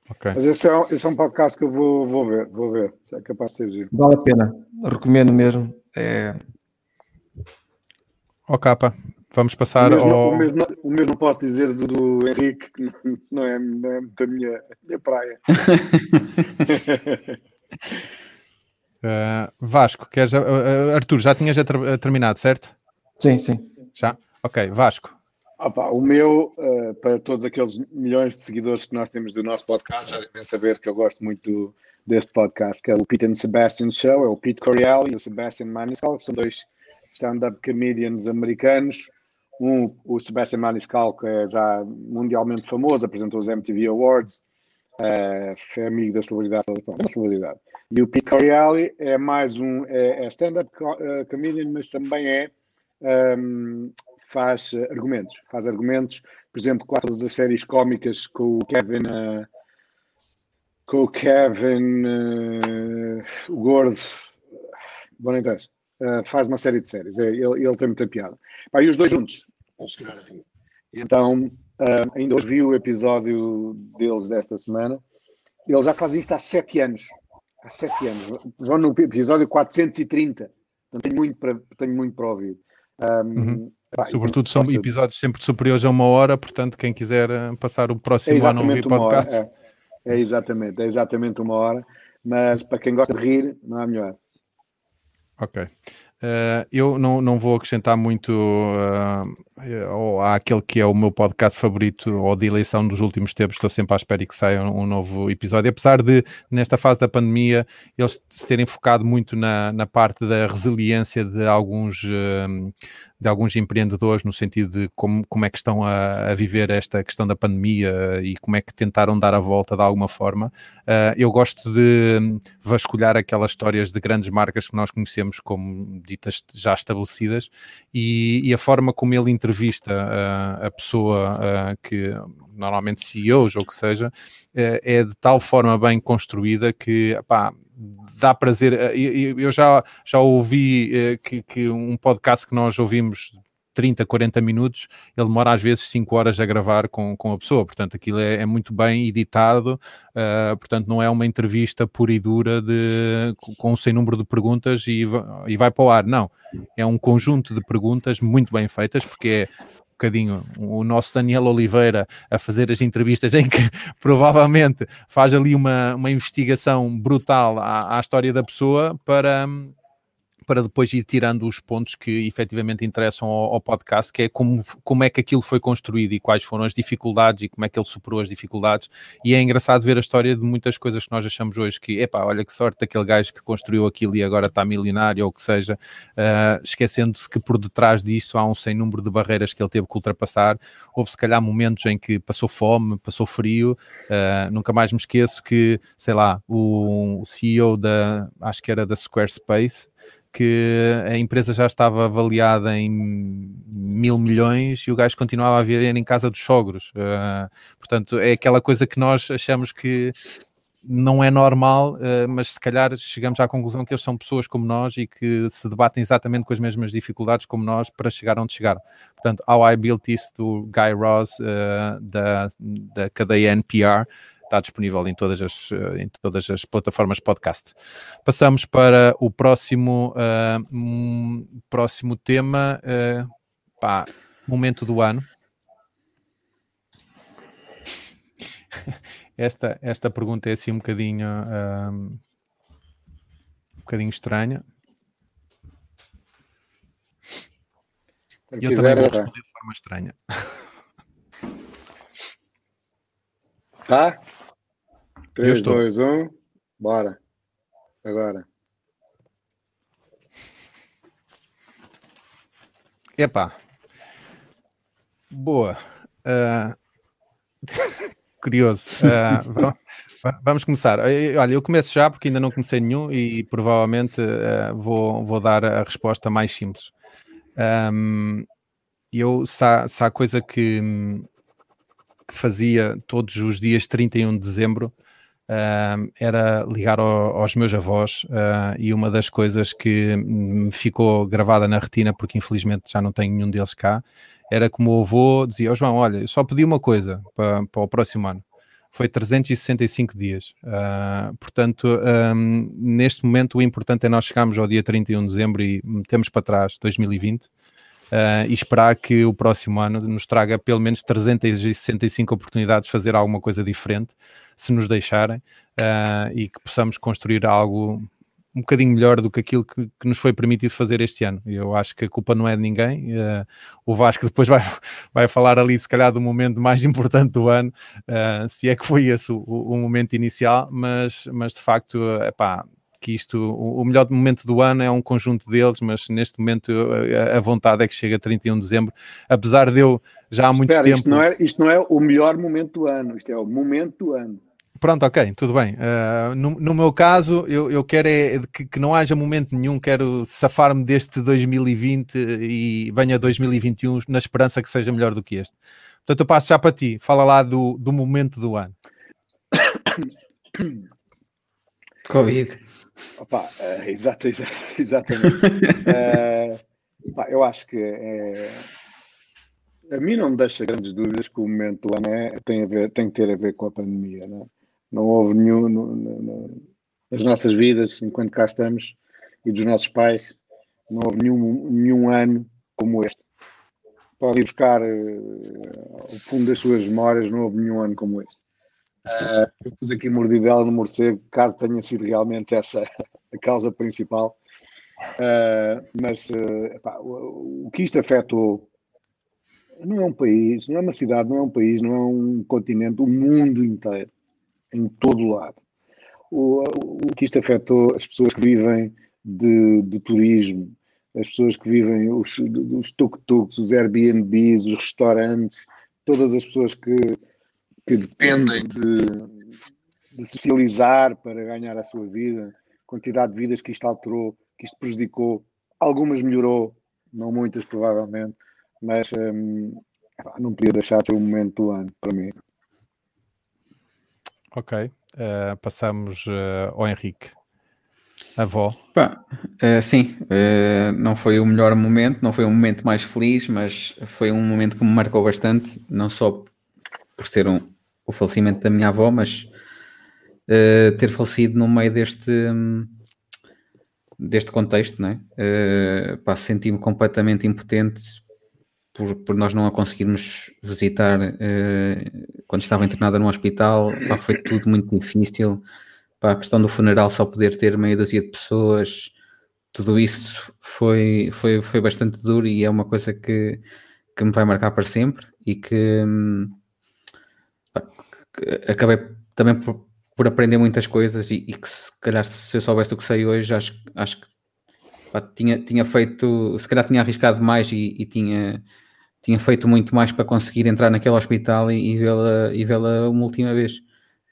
Okay. Mas esse é, um, esse é um podcast que eu vou, vou ver, vou ver. É capaz de ser giro. Vale a pena, recomendo mesmo. É... Ó capa, Vamos passar o mesmo, ao. O mesmo, o mesmo posso dizer do, do Henrique, que não é, não é da minha, minha praia. uh, Vasco, queres, uh, Arthur, já tinhas já ter, terminado, certo? Sim, sim. Já? Ok, Vasco. Opa, o meu, uh, para todos aqueles milhões de seguidores que nós temos do nosso podcast, já devem saber que eu gosto muito do, deste podcast, que é o Pete and Sebastian Show, é o Pete Corielli e o Sebastian Maniscalco, são dois stand-up comedians americanos. Um, o Sebastian Maniscalco é já mundialmente famoso, apresentou os MTV Awards, é, é amigo da celebridade, da celebridade. E o Pete Corielli é mais um é, é stand-up uh, comedian, mas também é um, faz argumentos, faz argumentos, por exemplo, quatro das séries cómicas com o Kevin uh, com o Kevin uh, o Gordo, bom uh, faz uma série de séries, é, ele, ele tem muita piada. Pá, e os dois juntos, então uh, ainda hoje vi o episódio deles desta semana, eles já fazem isto há sete anos, há sete anos, vão no episódio 430, então tenho muito para, tenho muito para ouvir. Um, uhum. pá, Sobretudo são episódios sempre superiores a uma hora, portanto quem quiser passar o próximo é ano a ouvir podcast... Hora, é. É exatamente, é exatamente uma hora, mas para quem gosta de rir, não há melhor. Ok. Uh, eu não, não vou acrescentar muito uh, àquele que é o meu podcast favorito ou de eleição dos últimos tempos. Estou sempre à espera que saia um, um novo episódio. Apesar de, nesta fase da pandemia, eles se terem focado muito na, na parte da resiliência de alguns, uh, de alguns empreendedores, no sentido de como, como é que estão a, a, viver esta questão da pandemia e como é que tentaram dar a volta de alguma forma. Uh, eu gosto de vasculhar aquelas histórias de grandes marcas que nós conhecemos como ditas já estabelecidas e, e a forma como ele entrevista uh, a pessoa uh, que normalmente CEOs ou que seja, é de tal forma bem construída que pá, dá prazer. Eh, eu já, já ouvi eh, que, que um podcast que nós ouvimos 30, 40 minutos, ele demora às vezes 5 horas a gravar com, com a pessoa, portanto aquilo é, é muito bem editado, uh, portanto não é uma entrevista pura e dura de, com um sem número de perguntas e, e vai para o ar, não, é um conjunto de perguntas muito bem feitas, porque é bocadinho o nosso Daniel Oliveira a fazer as entrevistas em que provavelmente faz ali uma, uma investigação brutal à, à história da pessoa para para depois ir tirando os pontos que efetivamente interessam ao, ao, podcast, que é como, como é que aquilo foi construído e quais foram as dificuldades e como é que ele superou as dificuldades. E é engraçado ver a história de muitas coisas que nós achamos hoje que, epá, olha que sorte daquele gajo que construiu aquilo e agora está milionário ou o que seja, uh, esquecendo-se que por detrás disso há um sem número de barreiras que ele teve que ultrapassar. Houve se calhar momentos em que passou fome, passou frio, uh, nunca mais me esqueço que, sei lá, o, o CEO da, acho que era da Squarespace, que a empresa já estava avaliada em mil milhões e o gajo continuava a viver em casa dos sogros. Uh, portanto, é aquela coisa que nós achamos que não é normal, uh, mas se calhar chegamos à conclusão que eles são pessoas como nós e que se debatem exatamente com as mesmas dificuldades como nós para chegar onde chegaram. Portanto, How I Built This do Guy Ross uh, da, da cadeia NPR está disponível em todas as, eh, em todas as plataformas podcast. Passamos para o próximo, uh, próximo tema, uh, pá, momento do ano. Esta, esta pergunta é assim um bocadinho, um, um bocadinho estranha. Eu também vou responder de forma estranha. Tá? 3, 2, 1, bora. Agora. Epá. Boa. Uh... Curioso. Uh, vamos começar. Olha, eu começo já porque ainda não comecei nenhum e provavelmente uh, vou, vou dar a resposta mais simples. Um, eu, se há, se há coisa que, que fazia todos os dias 31 de dezembro, uh, era ligar ao, aos meus avós uh, e uma das coisas que me ficou gravada na retina, porque infelizmente já não tenho nenhum deles cá, era como o avô dizia, oh, João, olha, eu só pedi uma coisa para, para o próximo ano, foi 365 dias. Uh, portanto, um, neste momento o importante é nós chegarmos ao dia 31 de dezembro e metemos para trás 2020 uh, e esperar que o próximo ano nos traga pelo menos 365 oportunidades de fazer alguma coisa diferente, se nos deixarem, uh, e que possamos construir algo um bocadinho melhor do que aquilo que, que, nos foi permitido fazer este ano. Eu acho que a culpa não é de ninguém. Uh, o Vasco depois vai, vai falar ali, se calhar, do momento mais importante do ano, uh, se é que foi esse o, o, momento inicial, mas, mas de facto, epá, que isto, o, o melhor momento do ano é um conjunto deles, mas neste momento a, a vontade é que chega a 31 de dezembro, apesar de eu já há muito Espera, tempo. Isto não, é, isto não é o melhor momento do ano, isto é o momento do ano. Pronto, ok, tudo bem. Uh, no, no, meu caso, eu, eu quero é que, que, não haja momento nenhum, quero safar-me deste 2020 e venha 2021 na esperança que seja melhor do que este. Portanto, eu passo já para ti, fala lá do, do momento do ano. Covid. Opa, uh, exato, exatamente. uh, opa, eu acho que é, a mim não me deixa grandes dúvidas que o momento do ano é, tem, a ver, tem que ter a ver com a pandemia. Né? Não houve nenhum no, no, no, nas nossas vidas, enquanto cá estamos, e dos nossos pais, não houve nenhum, nenhum ano como este. Pode ir buscar uh, o fundo das suas memórias, não houve nenhum ano como este. Uh, eu pus aqui mordidela no morcego, caso tenha sido realmente essa a causa principal. Uh, mas uh, o, o, que isto afetou não é um país, não é uma cidade, não é um país, não é um continente, o mundo inteiro, em todo lado. O, o que isto afetou as pessoas que vivem de, de turismo, as pessoas que vivem os, os tuk-tuks, os Airbnbs, os restaurantes, todas as pessoas que que dependem de, de socializar para ganhar a sua vida, quantidade de vidas que isto alterou, que isto prejudicou, algumas melhorou, não muitas provavelmente, mas hum, não podia deixar de ser o momento do ano para mim. Ok, uh, passamos uh, ao Henrique. Avó. Pá, uh, sim, uh, não foi o melhor momento, não foi o momento mais feliz, mas foi um momento que me marcou bastante, não só por ser um, o falecimento da minha avó, mas uh, ter falecido no meio deste, deste contexto, não é? Uh, senti-me completamente impotente por, por nós não a conseguirmos visitar uh, quando estava internada no hospital. Pá, foi tudo muito difícil. Pá, a questão do funeral só poder ter meia dúzia de pessoas, tudo isso foi, foi, foi bastante duro e é uma coisa que, que me vai marcar para sempre e que. Hum, acabei também por, por, aprender muitas coisas e, e, que se calhar se eu soubesse o que sei hoje, acho, acho que pá, tinha, tinha feito, se calhar tinha arriscado mais e, e tinha, tinha feito muito mais para conseguir entrar naquele hospital e, e vê-la e vê uma última vez.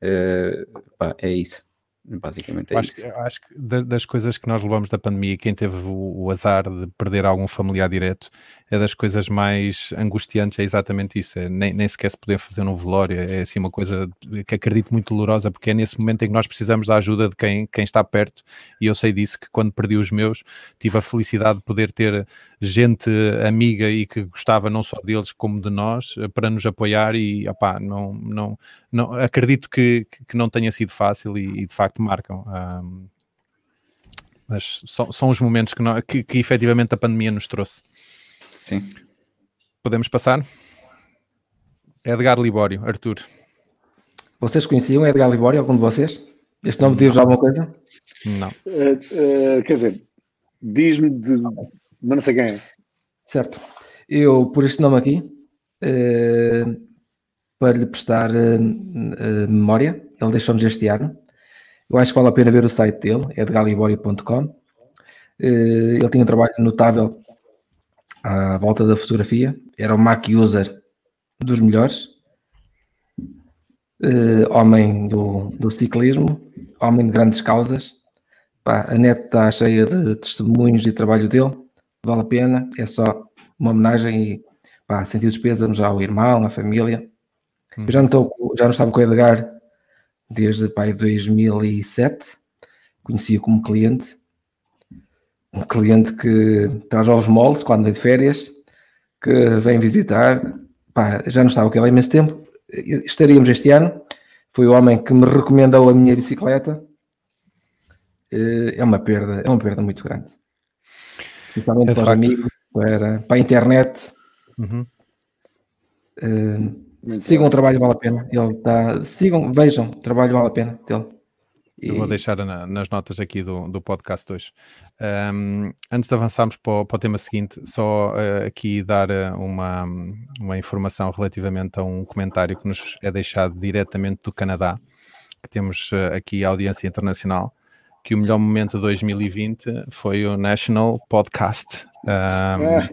Uh, pá, é isso. Basicamente é acho, isso. Acho que das coisas que nós levamos da pandemia, quem teve o, o, azar de perder algum familiar direto, é das coisas mais angustiantes, é exatamente isso. É nem, nem sequer se poder fazer um velório, é assim uma coisa que acredito muito dolorosa, porque é nesse momento em que nós precisamos da ajuda de quem, quem está perto. E eu sei disso que quando perdi os meus, tive a felicidade de poder ter gente amiga e que gostava não só deles como de nós eh, para nos apoiar. E opá, não, não, não acredito que, que não tenha sido fácil e, e de facto marcam. Um, mas são, são os momentos que, não, que, que efetivamente a pandemia nos trouxe. Sim. Podemos passar? Edgar Libório, Arthur. Vocês conheciam Edgar Libório, algum de vocês? Este nome diz alguma coisa? Não. Uh, uh, quer dizer, diz-me de. Mas não sei quem é. Certo. Eu, por este nome aqui, uh, para lhe prestar memória, ele deixou-nos este ano, eu acho que vale a pena ver o site dele, de galiborio.com. Eh, ele tinha um trabalho notável à volta da fotografia, era um Mac user dos melhores, eh, homem do, do ciclismo, homem de grandes causas. Pá, a net está cheia de testemunhos e trabalho dele, vale a pena, é só uma homenagem e pá, sentidos pésamos ao irmão, à família. Eu já não, estou, já não estava com o Edgar desde pai 2007, conhecia como cliente, um cliente que traz ovos moles quando vem de férias, que vem visitar, pá, já não estava com ele há imenso tempo, estaríamos este ano, foi o homem que me recomendou a minha bicicleta, eh, é uma perda, é uma perda muito grande. Principalmente é para os amigos, para, para a internet. Uhum. Uh, sigam bom. o trabalho, vale a pena. Ele tá, sigam, vejam, o trabalho vale a pena dele. Eu vou deixar na, nas notas aqui do, do podcast hoje. Um, antes de avançarmos para o, para o tema seguinte, só uh, aqui dar uh, uma, uma informação relativamente a um comentário que nos é deixado diretamente do Canadá, que temos uh, aqui a audiência internacional, que o melhor momento de 2020 foi o National Podcast. Um, é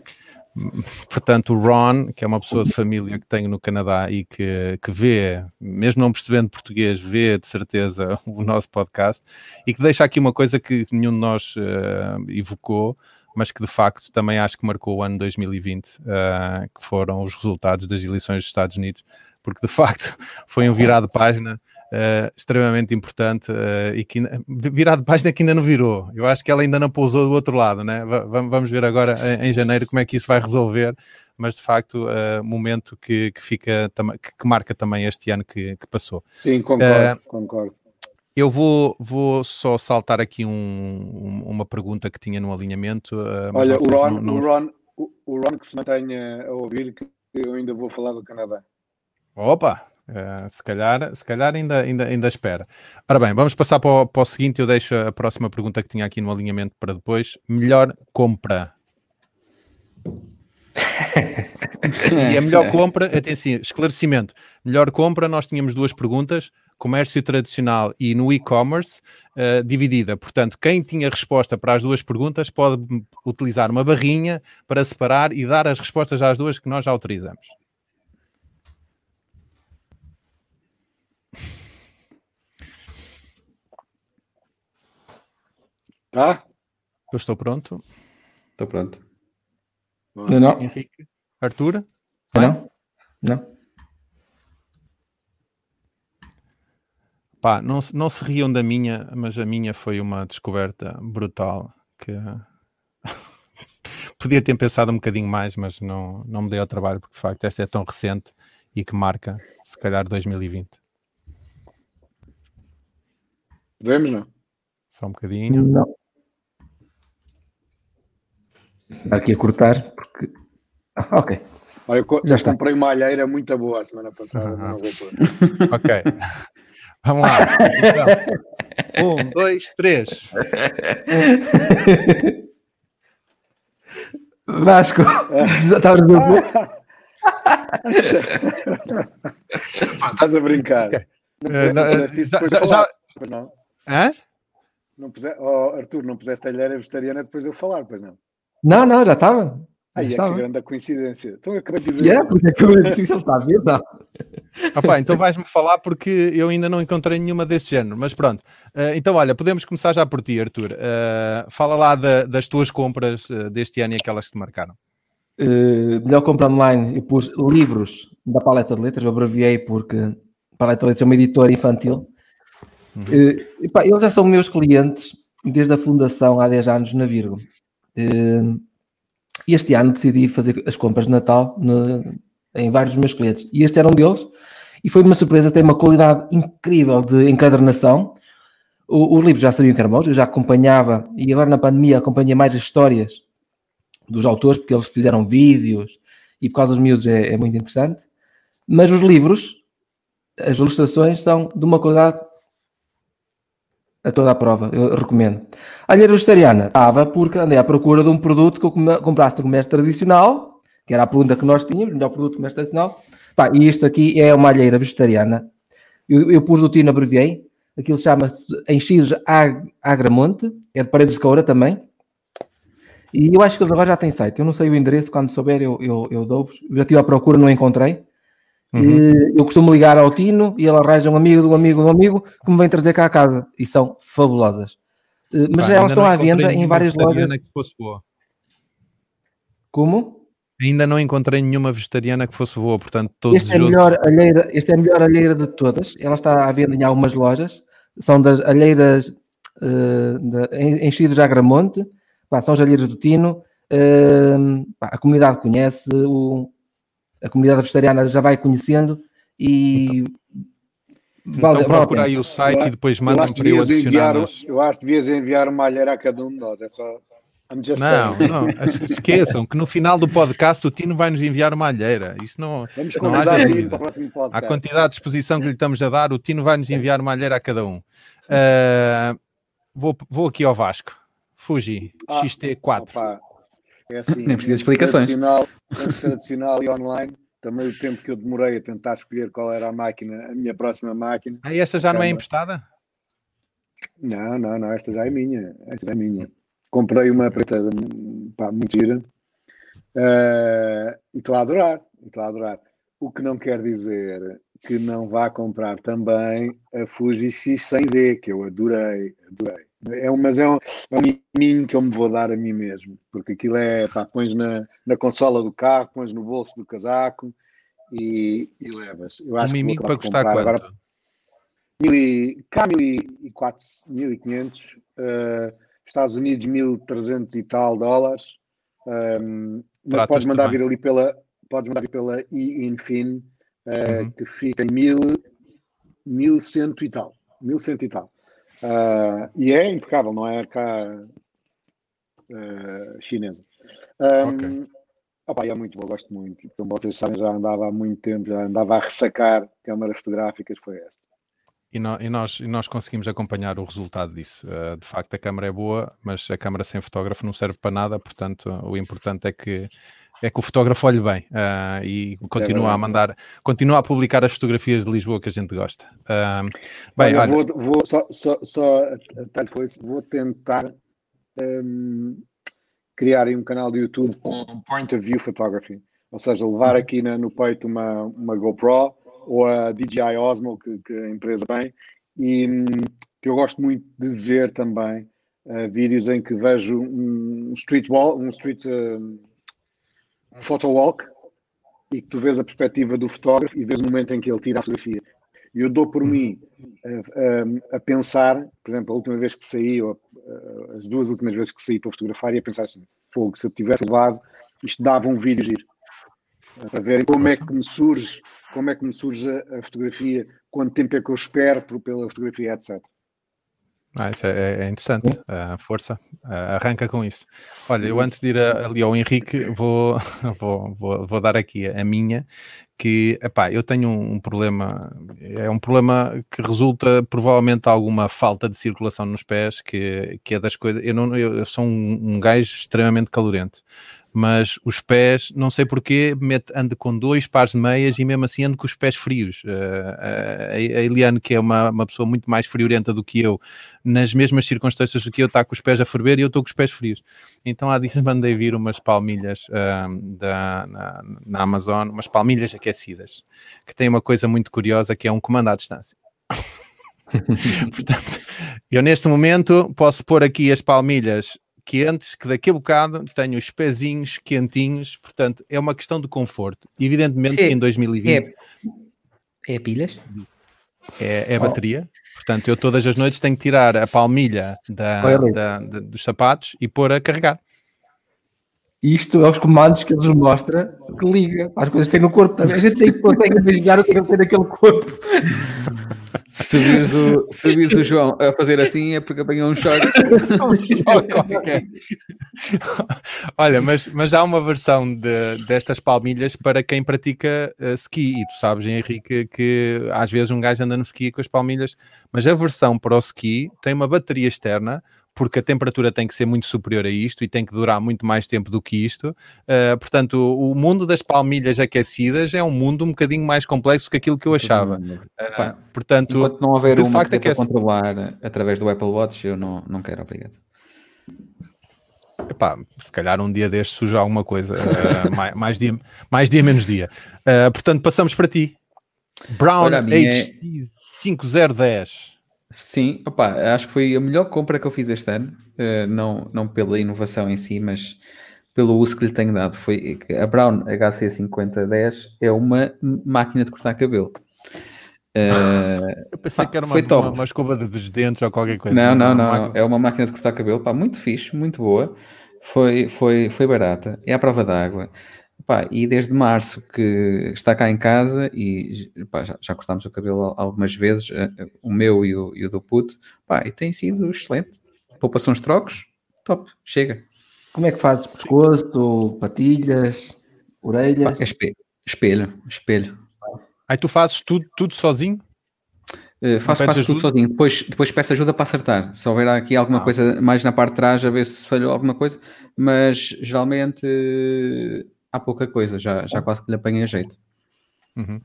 portanto, o Ron, que é uma pessoa de família que tenho no Canadá e que, que vê, mesmo não percebendo português, vê de certeza o nosso podcast e que deixa aqui uma coisa que nenhum de nós uh, evocou, mas que de facto também acho que marcou o ano 2020, uh, eh, que foram os resultados das eleições dos Estados Unidos, porque de facto foi um virado de página uh, extremamente importante uh, e que virado de página que ainda não virou. Eu acho que ela ainda não pousou do outro lado, né? V vamos ver agora em, em, janeiro como é que isso vai resolver, mas de facto, uh, momento que, que fica que, marca também este ano que, que passou. Sim, concordo, concordo. Eu vou, vou só saltar aqui um, um, uma pergunta que tinha no alinhamento. Olha, o Ron, não, não... O, Ron, o Ron que se mantenha a ouvir, que eu ainda vou falar do Canadá. Opa, Uh, se calhar, se calhar ainda, ainda, ainda espera. Ora bem, vamos passar para o, para o seguinte. Eu deixo a próxima pergunta que tinha aqui no alinhamento para depois. Melhor compra. e a melhor compra, atenção, esclarecimento. Melhor compra, nós tínhamos duas perguntas: comércio tradicional e no e-commerce, uh, dividida. Portanto, quem tinha resposta para as duas perguntas pode utilizar uma barrinha para separar e dar as respostas às duas que nós já autorizamos. Tá? Eu estou pronto. Estou pronto. Não, não. Henrique. Arthur? Não. Não. Pá, não, não se riam da minha, mas a minha foi uma descoberta brutal que podia ter pensado um bocadinho mais, mas não, não me dei ao trabalho, porque de facto esta é tão recente e que marca, se calhar, 2020. Podemos, não? Só um bocadinho. Não. Está aqui a cortar, porque. Ah, ok. Olha, eu Já está. comprei uma alheira muito boa a semana passada. Uhum. ok. Vamos lá. Então, um, dois, três. Vasco, estavas no Estás a brincar. Okay. Não, uh, não, já, já, já... Não. Hã? Não puse... Oh, Arthur, não puseste a alheira vegetariana depois de eu falar, pois não? Não, não, já estava. Aí é que grande coincidência. Então eu acabei de dizer. Yeah, porque é que eu disse que ele está a ver, não. Opa, então vais-me falar porque eu ainda não encontrei nenhuma desse género, mas pronto. Uh, então, olha, podemos começar já por ti, Arthur. Uh, fala lá da, das tuas compras uh, deste ano e aquelas que te marcaram. melhor compra online, eu pus livros da Paleta de Letras, eu abreviei porque Paleta de Letras é uma editora infantil. Uhum. Epá, eles já são meus clientes desde a fundação há 10 anos na Virgo. Uh, este ano decidi fazer as compras de Natal no, em vários dos meus clientes e este era um deles. E foi uma surpresa, tem uma qualidade incrível de encadernação. Os livros já sabiam que eram bons, eu já acompanhava e agora na pandemia acompanhei mais as histórias dos autores, porque eles fizeram vídeos e por causa dos miúdos é, é muito interessante. Mas os livros, as ilustrações são de uma qualidade a toda a prova, eu recomendo. Alheira vegetariana estava porque andei à procura de um produto que eu comprasse no comércio tradicional, que era a pergunta que nós tínhamos, melhor produto do comércio tradicional. Pá, e isto aqui é uma alheira vegetariana. Eu, eu pus do tino, abreviei. Aquilo chama-se Enchidos Agramonte, é de Paredes de Coura também. E eu acho que eles agora já têm site. Eu não sei o endereço, quando souber eu, eu, eu dou-vos. Já estive à procura, não encontrei. Uhum. eu costumo ligar ao Tino e ele arranja um amigo do amigo do amigo que me vem trazer cá a casa e são fabulosas. Eh, mas Pá, elas estão à venda em várias lojas. Que fosse boa. Como? Ainda não encontrei nenhuma vegetariana que fosse boa, portanto, todos este é, melhor alheira, este é a melhor alheira de todas. Ela está à venda em algumas lojas. São das alheiras uh, de, enchidos de Agramonte. Pá, são as alheiras do Tino. Uh, pá, a comunidade conhece, o, a comunidade vegetariana já vai conhecendo e. Então, vale, então procura aí o site eu, e depois manda para eu adicionar. Enviar, eu acho que devias enviar uma alheira a cada um de nós, é só. Não, não, esqueçam que no final do podcast o Tino vai nos enviar uma alheira. Isso não. Vamos convidar o Tino para o próximo podcast. A quantidade de exposição que lhe estamos a dar, o Tino vai nos enviar uma alheira a cada um. Uh, vou, vou aqui ao Vasco. Fuji ah, XT4. Opa, é assim, Nem precisa de explicações. Tradicional, tradicional e online. Também o tempo que eu demorei a tentar escolher qual era a máquina, a minha próxima máquina. Ah, e esta já não é emprestada? Não, não, não, esta já é minha. Esta já é minha. Comprei uma preta pá, muito gira uh, e estou a adorar. Estou a adorar. O que não quer dizer que não vá comprar também a Fuji X100D, que eu adorei, adorei. É um, mas é um, é um miminho que eu me vou dar a mim mesmo, porque aquilo é, pá, pões na, na consola do carro, pões no bolso do casaco e, e levas. Eu acho um miminho para custar quanto? Agora, mil e, cá 1500, uh, Estados Unidos 1300 e tal dólares, um, mas podes mandar vir ali pela, podes mandar vir pela e-infin, uh, uhum. que fica em mil, 1100 e tal, 1100 e tal. Uh, e é impecável, não é cá uh, chinesa. Um, okay. Opa, é muito bom, gosto muito. Como vocês sabem, já andava há muito tempo, já andava a ressacar câmaras fotográficas, foi esta. E, no, e, nós, e nós conseguimos acompanhar o resultado disso. Uh, de facto, a câmara é boa, mas a câmara sem fotógrafo não serve para nada, portanto, o importante é que é que o fotógrafo olhe bem uh, e continua é a mandar, continua a publicar as fotografias de Lisboa que a gente gosta. Uh, bem, olha, olha... Vou, vou, só, só, só vou tentar um, criar um canal de YouTube com Point of View Photography, ou seja, levar uhum. aqui na, no peito uma, uma GoPro ou a DJI Osmo que, que a empresa tem e que eu gosto muito de ver também uh, vídeos em que vejo um street wall, um street uh, um photowalk e que tu vês a perspectiva do fotógrafo e vês o momento em que ele tira a fotografia. E eu dou por mim a, a, a, pensar, por exemplo, a última vez que saí, ou as duas últimas vezes que saí para fotografar, e a pensar assim: fogo, se eu tivesse levado, isto dava um vídeo giro. Para ver como é que me surge, como é que me surge a fotografia, quanto tempo é que eu espero pela fotografia, etc. Ah, isso é, é interessante. Uh, força, uh, arranca com isso. Olha, eu antes de ir a, ali ao Henrique, vou, vou, vou, vou, dar aqui a minha, que epá, eu tenho um, um, problema, é um problema que resulta provavelmente de alguma falta de circulação nos pés, que, que é das coisas. Eu, não, eu, sou um, um gajo extremamente calorento mas os pés, não sei porquê, ando com dois pares de meias e mesmo assim ando com os pés frios. Uh, a, Eliane, que é uma, uma pessoa muito mais friorenta do que eu, nas mesmas circunstâncias do que eu, está com os pés a ferver e eu estou com os pés frios. Então há dias mandei vir umas palmilhas uh, da, na, na Amazon, umas palmilhas aquecidas, que tem uma coisa muito curiosa que é um comando à distância. Portanto, eu neste momento posso pôr aqui as palmilhas quentes, que daqui a bocado tenho os pezinhos quentinhos, portanto é uma questão de conforto. Evidentemente Sim. que em 2020 é, é pilhas? É, é bateria. Portanto, eu todas as noites tenho que tirar a palmilha da, da, da, dos sapatos e pôr a carregar. Isto é os comandos que eles mostram que liga as coisas que tem no corpo também. A gente tem que consegue imaginar o que é que tem naquele corpo. Se vires, o, se vires o João a fazer assim é porque apanhou um um choque Olha, mas, mas há uma versão de, destas palmilhas para quem pratica uh, ski. E tu sabes, Henrique, que às vezes um gajo anda no ski com as palmilhas, mas a versão para o ski tem uma bateria externa porque a temperatura tem que ser muito superior a isto e tem que durar muito mais tempo do que isto. Uh, portanto, o, o, mundo das palmilhas aquecidas é um mundo um bocadinho mais complexo que aquilo que eu achava. Uh, portanto, enquanto não houver uma facto, que é controlar através do Apple Watch, eu não, não quero, obrigado. Epá, se calhar um dia deste surge alguma coisa, uh, mais, mais, dia, mais dia, menos dia. portanto, passamos para ti. Brown HC 5010. Sim, opa, acho que foi a melhor compra que eu fiz este ano, uh, não, não pela inovação em si, mas pelo uso que lhe tenho dado. Foi a Brown HC5010 é uma máquina de cortar cabelo. Uh, eu pensei pá, que era uma, uma, uma, escova de dentes ou qualquer coisa. Não, não, não, não, é uma máquina de cortar cabelo, pá, muito fixe, muito boa. Foi, foi, foi barata, é à prova d'água. Pá, e desde março que está cá em casa e pá, já, já cortámos o cabelo algumas vezes, eh, eh, o meu e o, e o do puto, pá, e tem sido excelente. Poupa-se uns trocos, top, chega. Como é que fazes? Pescoço, patilhas, orelhas? Espelho, espelho. espelho. Aí tu fazes tudo, tudo sozinho? Uh, faço, faço tudo sozinho. Depois, depois peço ajuda para acertar. Se houver aqui alguma ah. coisa mais na parte de trás, a ver se falhou alguma coisa. Mas geralmente uh, há pouca coisa, já, já quase que lhe apanhei jeito. Uhum.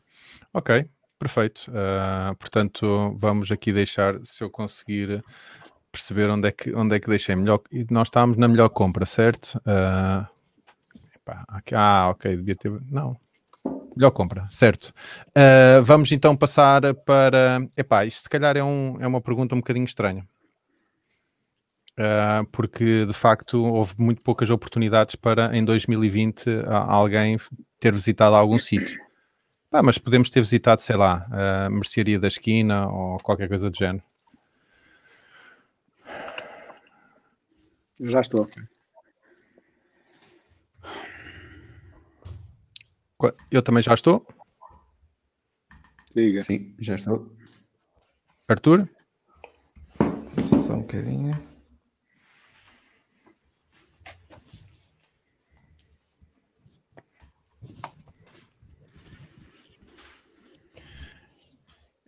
Ok, perfeito. Uh, portanto, vamos aqui deixar, se eu conseguir perceber onde é que, onde é que deixei melhor. Nós estávamos na melhor compra, certo? Uh, epá, aqui, ah, ok, devia ter. Não. Melhor compra, certo. Uh, vamos então passar para. Epá, isto se calhar é, um, é uma pergunta um bocadinho estranha. Uh, porque de facto houve muito poucas oportunidades para em 2020 alguém ter visitado algum sítio. Ah, mas podemos ter visitado, sei lá, a mercearia da esquina ou qualquer coisa do género. Já estou. Eu também já estou. Diga. Sim, já estou. Arthur? Só um bocadinho.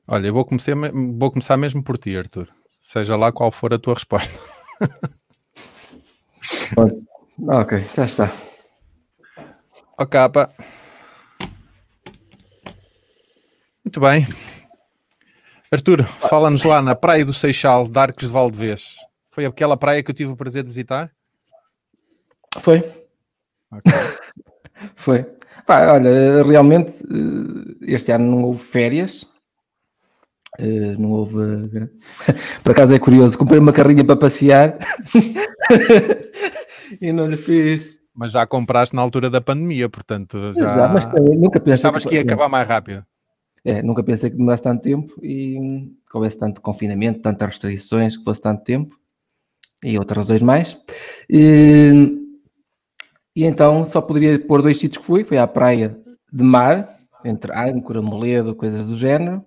Olha, eu vou começar, vou começar mesmo por ti, Arthur. Seja lá qual for a tua resposta. ok, já está. Ó oh, capa. Muito bem. Arthur, fala-nos lá na Praia do Seixal, de Arcos de Valdevez. Foi aquela praia que eu tive o prazer de visitar? Foi. Okay. Foi. Pá, olha, realmente eh, este ano não houve férias. Uh, não houve. Por acaso é curioso, comprei uma carrinha para passear e não lhe fiz. Mas já compraste na altura da pandemia, portanto já. já mas nunca pensei. Pensavas que, que ia acabar mais rápido. É, nunca pensei que demorasse tanto tempo e que houvesse tanto confinamento, tantas restrições, que fosse tanto tempo e outras razões mais. E, e então só poderia pôr dois sítios que fui: foi à praia de mar, entre Âncora, Moledo, coisas do género,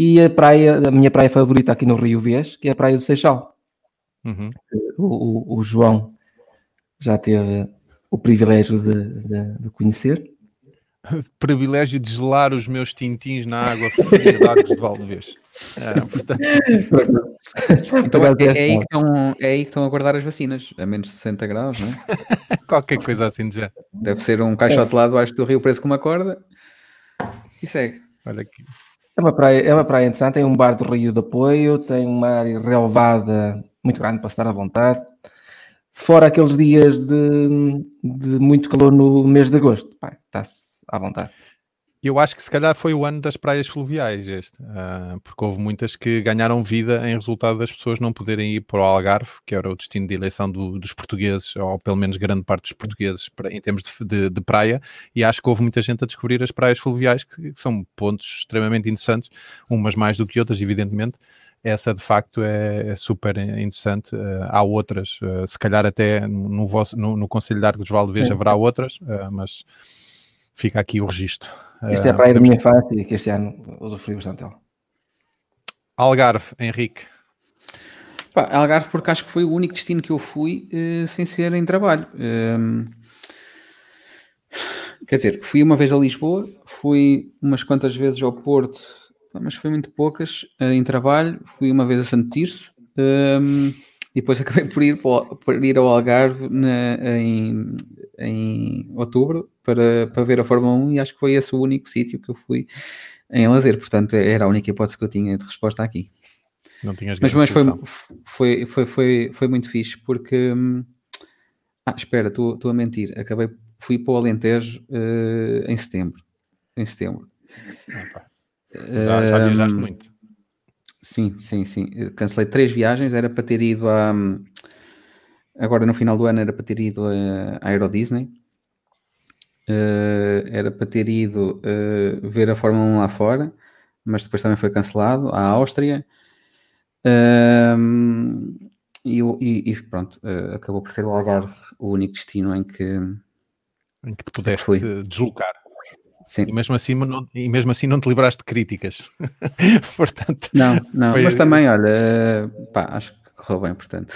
e a praia, a minha praia favorita aqui no Rio Vez, que é a Praia do Seixal. Uhum. O, o, o, João já teve o privilégio de, de, de conhecer privilégio de gelar os meus tintins na água fria de Arcos de Valdevez. É, portanto... então é, é, aí que estão, é aí que estão a guardar as vacinas, a menos de 60 graus, não é? Qualquer coisa assim já. Deve ser um caixote lá debaixo do rio preso com uma corda e segue. Olha aqui. É uma praia, é uma praia interessante, tem um bar do rio de apoio, tem uma área relevada muito grande para estar à vontade. Fora aqueles dias de, de muito calor no mês de agosto, está-se à vontade. Eu acho que se calhar foi o ano das praias fluviais este, uh, porque houve muitas que ganharam vida em resultado das pessoas não poderem ir para o Algarve, que era o destino de eleição do, dos portugueses, ou pelo menos grande parte dos portugueses para, em termos de, de, de, praia, e acho que houve muita gente a descobrir as praias fluviais, que, que, são pontos extremamente interessantes, umas mais do que outras, evidentemente. Essa de facto é, é super interessante. Uh, há outras, uh, se calhar até no, vosso, no, no Conselho de Arcos de Valdevez haverá outras, mas fica aqui o registro. Esta é a praia uh, da minha infância e que este ano usufrui bastante dela. Algarve, Henrique. Pá, Algarve, porque acho que foi o único destino que eu fui uh, sem ser em trabalho. Um, quer dizer, fui uma vez a Lisboa, fui umas quantas vezes ao Porto, mas foi muito poucas uh, em trabalho. Fui uma vez a Santo Tirso. E depois acabei por ir, por ir ao Algarve na, em, em outubro para, para ver a Fórmula 1 e acho que foi esse o único sítio que eu fui em lazer, portanto era a única hipótese que eu tinha de resposta aqui. Não tinhas mas, mas foi, foi, foi, foi, foi muito fixe porque hum, ah, espera, estou a mentir, acabei, fui para o Alentejo uh, em setembro. Em setembro. Já, já viajaste um, muito. Sim, sim, sim. cancelei três viagens, era para ter ido a. Agora no final do ano era para ter ido a Aero Disney. Uh, era para ter ido uh, ver a Fórmula 1 lá fora, mas depois também foi cancelado, à Áustria. Uh, e, e, e, pronto, acabou por ser o Algarve o único destino em que, em que te pudeste fui. deslocar. Sim. E mesmo assim não, e mesmo assim não te libraste de críticas. portanto, não, não, foi... mas também, olha, pá, acho que correu bem, portanto.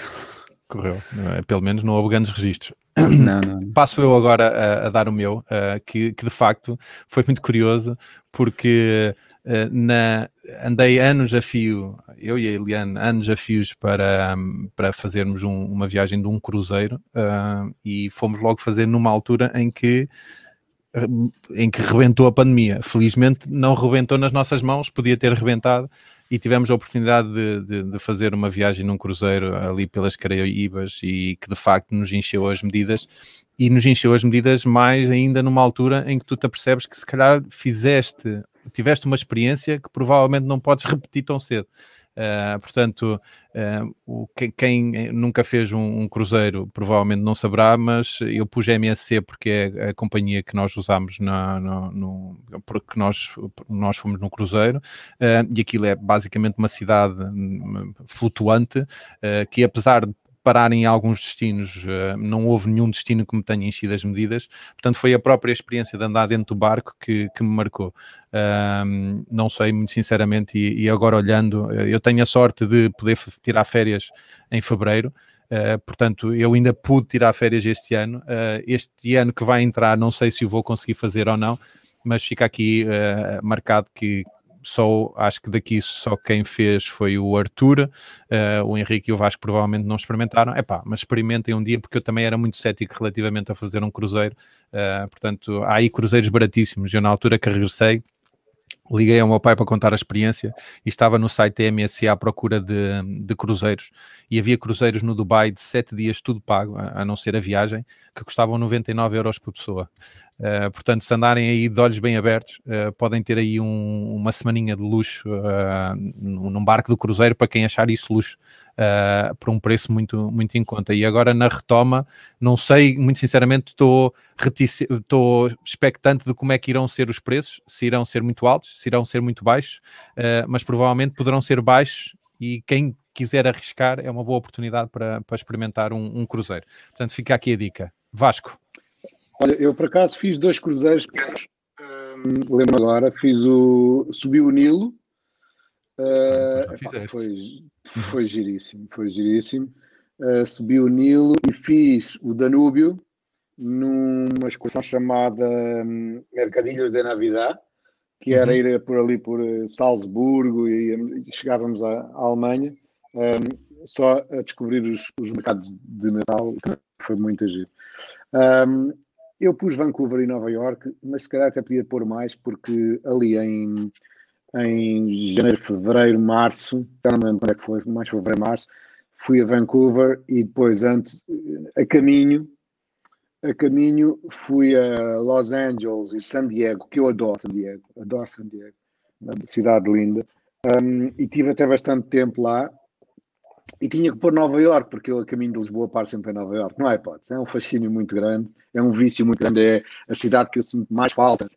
Correu, é? pelo menos não houve grandes registros. Não, não. Passo eu agora a, a dar o meu, uh, que, que, de facto foi muito curioso, porque uh, na, andei anos a fio, eu e a Eliane, anos a fios para, um, para fazermos um, uma viagem de um cruzeiro uh, e fomos logo fazer numa altura em que em que rebentou a pandemia. Felizmente não rebentou nas nossas mãos, podia ter rebentado e tivemos a oportunidade de, de, de, fazer uma viagem num cruzeiro ali pelas Caraíbas e que de facto nos encheu as medidas e nos encheu as medidas mais ainda numa altura em que tu te apercebes que se calhar fizeste, tiveste uma experiência que provavelmente não podes repetir tão cedo. Uh, portanto, uh, o, quem, nunca fez um, um, cruzeiro provavelmente não saberá, mas eu pus MSC porque é a companhia que nós usamos na, no, no, porque nós, nós fomos no cruzeiro uh, e aquilo é basicamente uma cidade hum, flutuante que apesar de parar em alguns destinos, uh, não houve nenhum destino que me tenha enchido as medidas, portanto foi a própria experiência de andar dentro do barco que, que me marcou. Não sei, muito sinceramente, e, e, agora olhando, eh, eu tenho a sorte de poder tirar férias em fevereiro, Uh, portanto, eu ainda pude tirar férias este ano. Uh, este ano que vai entrar, não sei se o vou conseguir fazer ou não, mas fica aqui uh, marcado que, só acho que daqui só quem fez foi o Arthur, uh, o Henrique e o Vasco provavelmente não experimentaram. Epá, mas experimentem um dia, porque eu também era muito cético relativamente a fazer um cruzeiro. Uh, portanto, há aí cruzeiros baratíssimos. Eu, na altura que regressei, liguei ao meu pai para contar a experiência e estava no site MSC à procura de, de, cruzeiros e havia cruzeiros no Dubai de sete dias tudo pago, a, a não ser a viagem, que custavam 99 euros por pessoa. Uh, portanto, se andarem aí de olhos bem abertos, uh, podem ter aí um, uma semaninha de luxo uh, num barco do cruzeiro para quem achar isso luxo, por um preço muito, muito em conta. E agora na retoma, não sei, muito sinceramente, estou, estou expectante de como é que irão ser os preços, se irão ser muito altos, se irão ser muito baixos, mas provavelmente poderão ser baixos e quem quiser arriscar é uma boa oportunidade para, para experimentar um, um cruzeiro. Portanto, fica aqui a dica. Vasco. Olha, eu por acaso fiz dois cruzeiros pequenos. Um, lembro agora, fiz o. Subi o Nilo. Uh, epá, foi, foi giríssimo, foi giríssimo. Uh, subi o Nilo e fiz o Danúbio numa excursão chamada um, Mercadilhos de Navidad, que era uhum. ir por ali por eh, Salzburgo e, e chegávamos à, à Alemanha, um, só a descobrir os, os mercados de Natal, foi muito agir. Um, eu pus Vancouver e Nova York, mas se calhar até podia pôr mais, porque ali em, em janeiro, fevereiro, março, já não me lembro quando é que foi, mais fevereiro, março, fui a Vancouver e depois antes, a caminho, a caminho fui a Los Angeles e San Diego, que eu adoro San Diego, adoro San Diego, uma cidade linda, um, e tive até bastante tempo lá, e tinha que pôr Nova York, porque eu a caminho de Lisboa paro sempre em Nova York. Não há hipótese, é um fascínio muito grande, é um vício muito grande, é a cidade que eu sinto mais falta.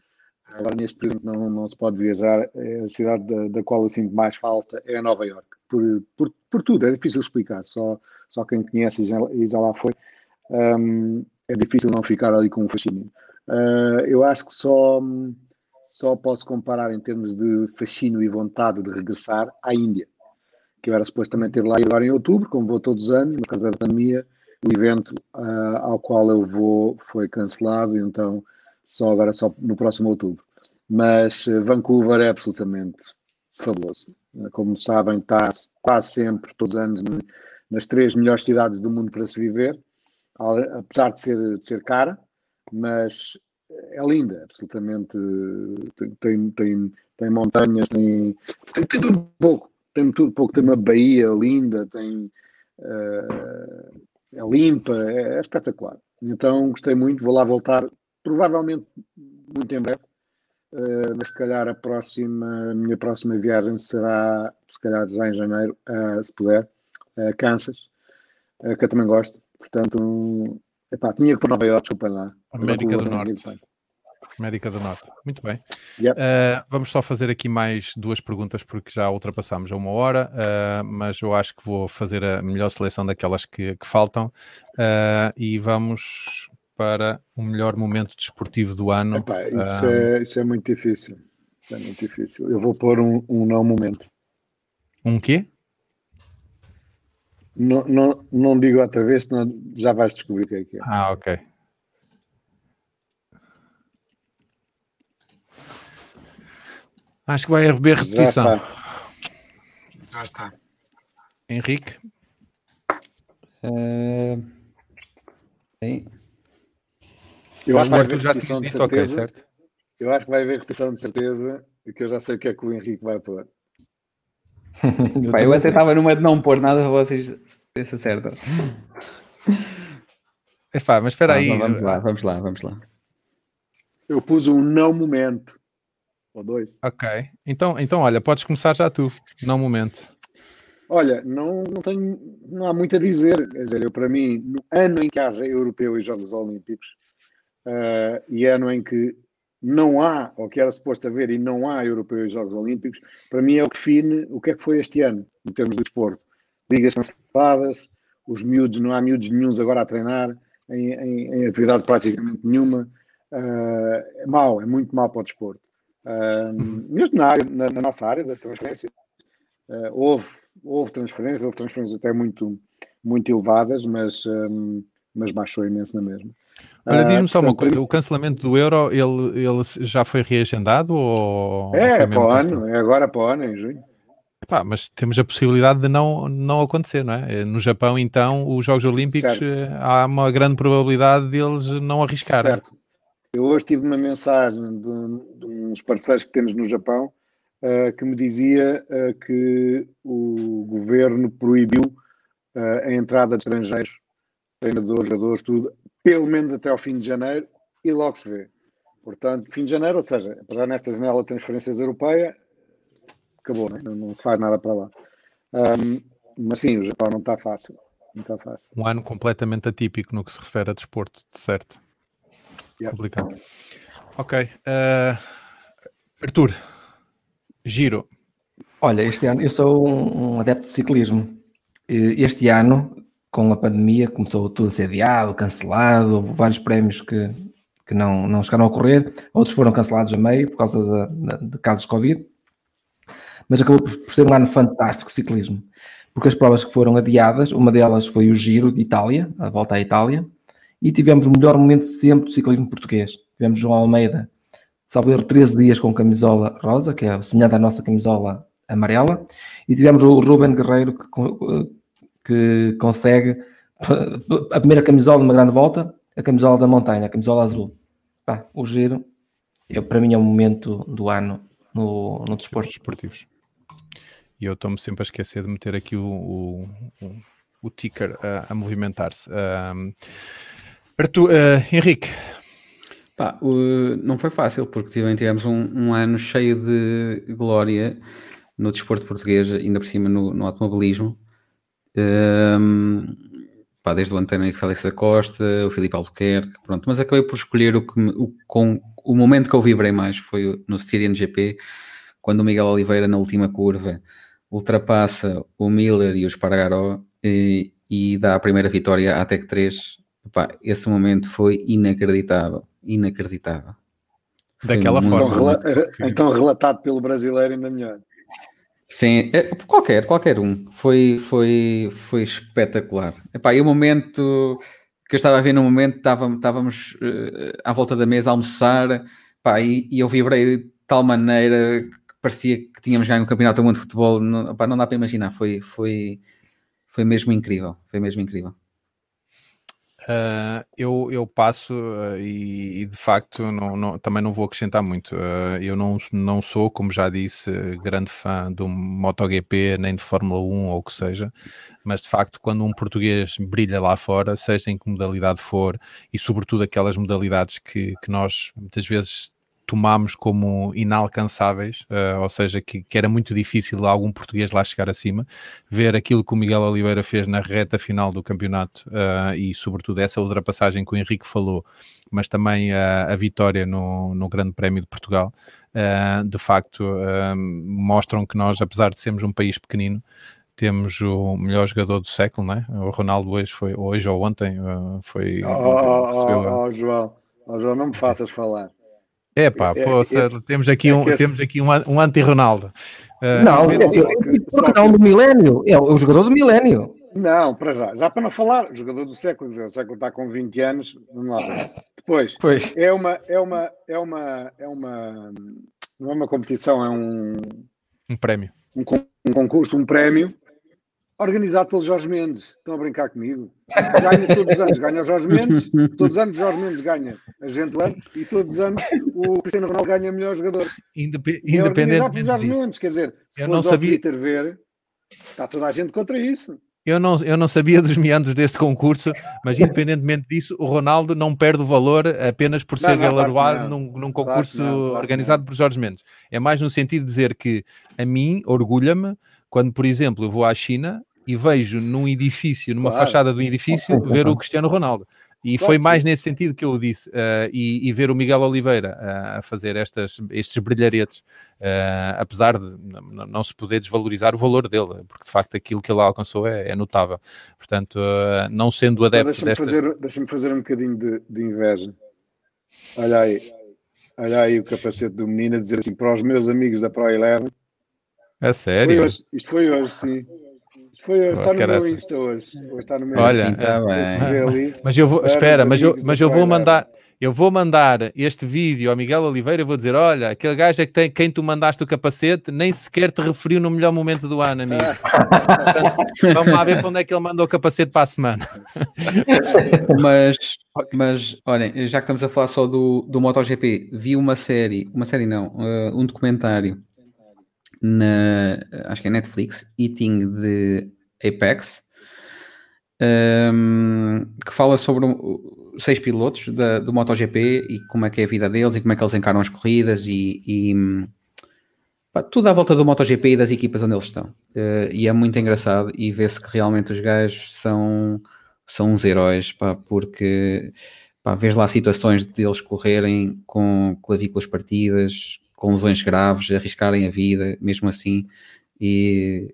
Agora, neste período, não, não se pode viajar, é a cidade da, da qual eu sinto mais falta é Nova York, por, por, por tudo, é difícil explicar, só, só quem conhece e já, já lá foi, um, é difícil não ficar ali com um fascínio. Uh, eu acho que só, só posso comparar em termos de fascínio e vontade de regressar à Índia que eu era suposto também ter lá agora em outubro, como vou todos os anos, por causa da pandemia, o evento uh, ao qual eu vou foi cancelado, então só agora só no próximo outubro. Mas uh, Vancouver é absolutamente fabuloso. Uh, como sabem, está quase sempre, todos os anos, nas três melhores cidades do mundo para se viver, apesar de ser, de ser cara, mas é linda, absolutamente. Tem, tem, tem montanhas, tem, tem tudo um pouco tem tudo pouco, tem uma baía linda, tem uh, é limpa, é, é, espetacular. Então gostei muito, vou lá voltar, provavelmente muito em breve, uh, mas se calhar a próxima, a minha próxima viagem será, se calhar já em janeiro, uh, se puder, a Kansas, que eu também gosto. Portanto, epá, tinha que pôr Nova York, desculpem lá. América do Norte. América do Norte. Muito bem. Yep. Uh, vamos só fazer aqui mais duas perguntas, porque já ultrapassamos a uma hora, uh, mas eu acho que vou fazer a melhor seleção daquelas que, que faltam uh, e vamos para o melhor momento desportivo do ano. Epá, isso, é, isso, é, muito difícil. É muito difícil. Eu vou pôr um, um não momento. Um quê? Não, não, não digo outra vez, senão já vais descobrir o que é que é. Ah, ok. Acho que vai haver repetição. Já está. Já está. Henrique? Uh... Eu acho que vai haver repetição de certeza. Okay, eu acho que vai haver repetição de certeza e que eu já sei o que é que o Henrique vai pôr. eu, Pá, eu até estava numa de não pôr nada para vocês se acertam. É pá, mas espera aí. Vamos lá, vamos lá, vamos lá. Eu pus um não momento. Ou dois. Ok. Então, então olha, podes começar já tu. Não momento. Olha, não, não tenho, não há muito a dizer. Quer dizer, eu para mim, no ano em que haja europeu e Jogos Olímpicos, uh, e ano em que não há, ou que era suposto haver, e não há europeu e Jogos Olímpicos, para mim é o que define o que é que foi este ano, em termos de desporto. Ligas canceladas, os miúdos, não há miúdos nenhums agora a treinar, em, em, em atividade praticamente nenhuma. Uh, é mau, é muito mau para o desporto. Uh, mesmo na, área, na, na, nossa área das transferências, uh, houve, houve transferências, houve transferências até muito, muito elevadas, mas, um, mas baixou imenso na mesma. Olha, diz-me só uma coisa, o cancelamento do Euro, ele, ele já foi reagendado ou... É, é para o ano, é agora para o ano, em junho. Epá, mas temos a possibilidade de não, não acontecer, não é? No Japão, então, os Jogos Olímpicos, certo. Eh, há uma grande probabilidade deles não arriscarem. Certo. Eu hoje tive uma mensagem de, de uns parceiros que temos no Japão uh, que me dizia uh, que o governo proibiu uh, a entrada de estrangeiros, treinadores, jogadores, tudo, pelo menos até ao fim de janeiro e logo se vê. Portanto, fim de janeiro, ou seja, apesar nesta janela de transferências europeia, acabou, né? não, não se faz nada para lá. Um, mas sim, o Japão não está fácil. Não está fácil. Um ano completamente atípico no que se refere a desporto, de certo. Yeah. Complicado. Ok. Uh, Arthur, giro. Olha, este ano eu sou um, adepto de ciclismo. Este ano com a pandemia começou tudo a ser adiado, cancelado, houve vários prémios que, que não, não chegaram a ocorrer, outros foram cancelados a meio por causa de, de, de casos de Covid, mas acabou por ser um ano fantástico de ciclismo, porque as provas que foram adiadas, uma delas foi o Giro de Itália, a volta à Itália, e tivemos o melhor momento sempre do ciclismo português. Tivemos João Almeida, salvo 13 dias com camisola rosa, que é semelhante à nossa camisola amarela, e tivemos o Ruben Guerreiro, que que consegue a primeira camisola numa grande volta, a camisola da montanha, a camisola azul. Pá, o giro, eu, para mim, é o momento do ano no, no desporto. esportivos. E eu estou-me sempre a esquecer de meter aqui o, o, o, ticker a, a movimentar-se. Uh, Arthur, uh, Henrique. Pá, não foi fácil, porque tivemos um, um, ano cheio de glória no desporto português, ainda por cima no, no automobilismo. Um, pá, desde o António Félix da Costa, o Filipe Albuquerque, pronto, mas acabei por escolher o que o, com, o momento que eu vibrei mais foi no Styrian GP, quando o Miguel Oliveira na última curva ultrapassa o Miller e o Espargaró e, e dá a primeira vitória à Tech 3. Pá, esse momento foi inacreditável, inacreditável. Daquela forma. Então, rela então, relatado pelo brasileiro ainda melhor. Sim, é, qualquer, qualquer um. Foi, foi, foi espetacular. Epá, e o momento que eu estava a ver no momento, estávamos, estávamos uh, à volta da mesa a almoçar, epá, e, e eu vibrei de tal maneira que parecia que tínhamos ganho o Campeonato do Mundo de Futebol. Não, epá, não dá para imaginar, foi, foi, foi mesmo incrível. Foi mesmo incrível. Uh, eu, eu passo uh, e, e, de facto não, não, também não vou acrescentar muito. Uh, eu não, não sou, como já disse, grande fã do MotoGP nem de Fórmula 1 ou o que seja, mas de facto, quando um português brilha lá fora, seja em que modalidade for, e sobretudo aquelas modalidades que, que nós muitas vezes tomámos como inalcançáveis, uh, ou seja, que, que, era muito difícil algum português lá chegar acima, ver aquilo que o Miguel Oliveira fez na reta final do campeonato uh, e, sobretudo, essa ultrapassagem que o Henrique falou, mas também a, a vitória no, no Grande Prémio de Portugal, uh, de facto, mostram que nós, apesar de sermos um país pequenino, temos o melhor jogador do século, né? O Ronaldo hoje foi hoje ou ontem foi. Oh, oh, oh, oh João, oh, João, não me faças falar. É pá, é, temos aqui, é um, esse... temos aqui um, um anti-Ronaldo. Uh, não, é, é, é, o Ronaldo do milénio, é o jogador do milénio. Não, para já. Já para não falar, jogador do século, dizer, o século está com 20 anos, vamos lá ver. Depois, pois. é uma, é uma, é uma, é uma, não é uma competição, é um... Um prémio. Um, um concurso, um prémio, organizado pelo Jorge Mendes. Estão a brincar comigo? Ganha todos os anos, ganha o Jorge Mendes, todos os anos Jorge Mendes ganha a gente ano e todos os anos o Cristiano Ronaldo ganha melhor jogador. Indep é independente. pelo Jorge Mendes, quer dizer, se eu não sabia... Twitter ver, está toda a gente contra isso. Eu não, eu não sabia dos meandros deste concurso, mas independentemente disso, o Ronaldo não perde o valor apenas por ser galardoado num, num, concurso claro não, claro organizado por Jorge Mendes. É mais no sentido de dizer que a mim orgulha-me quando, por exemplo, eu vou à China e vejo num edifício, numa claro. fachada do edifício, ver o Cristiano Ronaldo. E foi mais nesse sentido que eu o disse. Uh, e, e, ver o Miguel Oliveira uh, a fazer estas, estes brilharetes, uh, apesar de não se poder desvalorizar o valor dele, porque de facto aquilo que ele alcançou é, é notável. Portanto, não sendo adepto deixa-me desta... fazer, deixa fazer um bocadinho de, de, inveja. Olha aí, olha aí o capacete do menino a dizer assim para os meus amigos da Pro Eleven. É sério? Foi hoje, isto foi hoje, sim. Foi, está no meu Insta hoje. hoje está no meu Olha, Insta. Tá mas eu vou, espera, mas eu, mas eu vou mandar, eu vou mandar este vídeo ao Miguel Oliveira e vou dizer: olha, aquele gajo é que tem quem tu mandaste o capacete, nem sequer te referiu no melhor momento do ano, amigo. Portanto, vamos lá ver para onde é que ele mandou o capacete para a semana. mas, mas olhem, já que estamos a falar só do, do MotoGP, vi uma série, uma série não, uh, um documentário na acho que é Netflix, Eating de Apex, um, que fala sobre seis pilotos da, do MotoGP e como é que é a vida deles e como é que eles encaram as corridas e, e pá, tudo à volta do MotoGP e das equipas onde eles estão. Uh, e é muito engraçado e vê-se que realmente os gajos são, são uns heróis, pá, porque pá, vês lá situações deles correrem com clavículas partidas, com lesões graves, arriscarem a vida, mesmo assim, e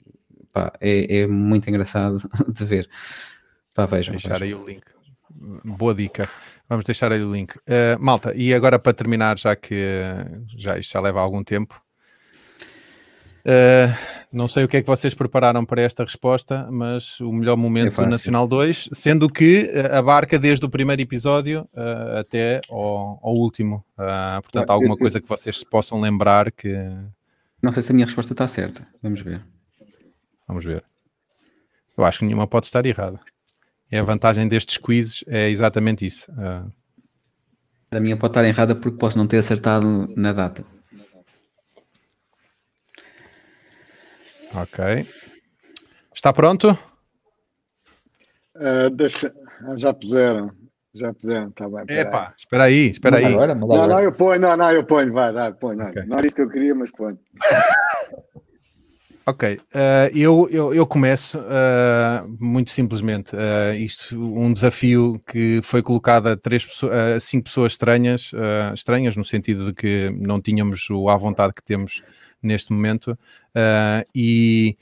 pá, é, é, muito engraçado de ver. Pá, vejam. Deixar vejam. aí o link. Boa dica. Vamos deixar aí o link. Uh, malta, e agora para terminar, já que já, isto já leva algum tempo, Uh, não sei o que é que vocês prepararam para esta resposta, mas o melhor momento é do Nacional 2, sendo que abarca desde o primeiro episódio uh, até ao, ao último. Uh, portanto, há alguma coisa que vocês se possam lembrar que. Não sei se a minha resposta está certa. Vamos ver. Vamos ver. Eu acho que nenhuma pode estar errada. É a vantagem destes quizzes, é exatamente isso. A minha pode estar errada porque posso não ter acertado na data. Ok. Está pronto? Uh, deixa... Já puseram. Já puseram, está bem. Epá, espera aí, espera aí. Agora, não, agora. não, eu ponho, não, não, eu ponho, vai, vai, ponho. Não, okay. não era isso que eu queria, mas ponho. Ok, uh, eu, eu, eu, começo uh, muito simplesmente. Uh, isto, um desafio que foi colocado a, três, a cinco pessoas estranhas, estranhas no sentido de que não tínhamos o à vontade que temos neste momento, uh, e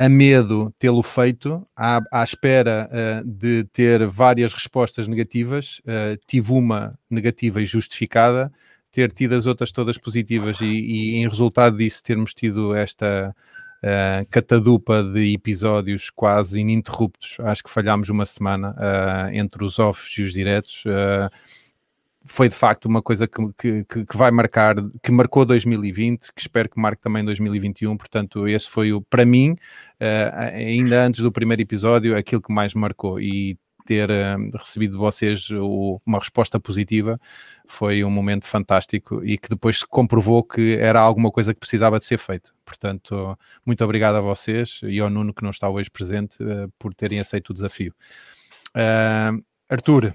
a medo tê-lo feito, à, à espera uh, de ter várias respostas negativas, uh, tive uma negativa e justificada, ter tido as outras todas positivas e, e em resultado disso termos tido esta uh, catadupa de episódios quase ininterruptos, acho que falhámos uma semana entre os offs e os diretos foi de facto uma coisa que, que, que, vai marcar, que marcou 2020, que espero que marque também 2021. Portanto, esse foi o, para mim, uh, ainda antes do primeiro episódio, aquilo que mais marcou. E ter uh, recebido de vocês o, uma resposta positiva foi um momento fantástico e que depois se comprovou que era alguma coisa que precisava de ser feito. Portanto, muito obrigado a vocês e ao Nuno que não está hoje presente uh, por terem aceito o desafio. Arthur,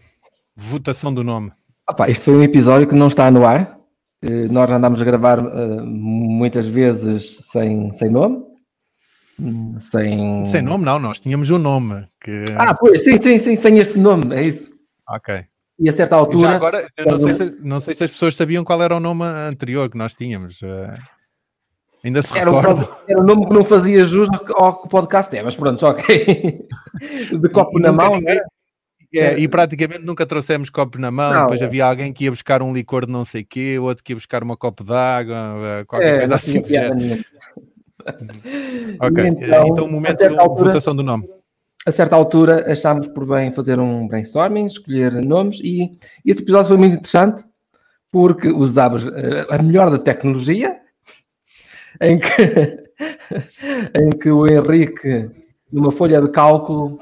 votação do nome. Opa, este foi um episódio que não está no ar. Uh, nós andámos a gravar uh, muitas vezes sem, sem nome. Sem... sem nome, não, nós tínhamos um nome. Que... Ah, pois, sim, sim, sim, sem este nome, é isso. Ok. E a certa altura. Já agora, não sei, se, não sei se as pessoas sabiam qual era o nome anterior que nós tínhamos. Uh, ainda se era recorda. Um, era um nome que não fazia jus ao que o podcast é, mas pronto, ok. De copo na mão, né? É, e praticamente nunca trouxemos copo na mão, não, depois é. havia alguém que ia buscar um licor de não sei quê, outro que ia buscar uma copo d'água, eh, qualquer é, coisa assim. ok, então, então o momento de altura, votação do nome. a certa altura achámos por bem fazer um brainstorming, escolher nomes e esse episódio foi muito interessante porque usámos eh, a melhor da tecnologia em que, em que o Henrique, numa folha de cálculo,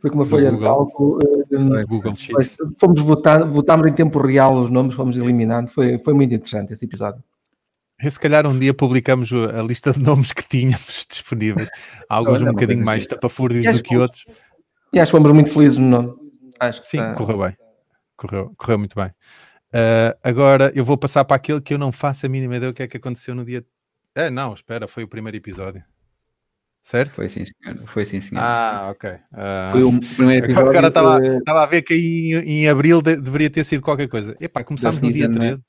foi com uma folha Google. de cálculo, é fomos votar, votámos em tempo real os nomes, fomos eliminando, foi, foi muito interessante esse episódio. Se calhar um dia publicamos a lista de nomes que tínhamos disponíveis. Alguns um bocadinho mais tapafúrdios do que outros. E acho que fomos muito felizes no nome. Acho Sim, tá... correu bem. Correu, correu muito bem. Uh, agora eu vou passar para aquele que eu não faço a mínima ideia o que é que aconteceu no dia. Ah, não, espera, foi o primeiro episódio. Certo? Foi sim, senhor. Foi sim, senhor. Ah, ok. Uh... Foi o primeiro episódio. Agora estava, que... a ver que em, em abril de, deveria ter sido qualquer coisa. Epá, começámos no dia 13.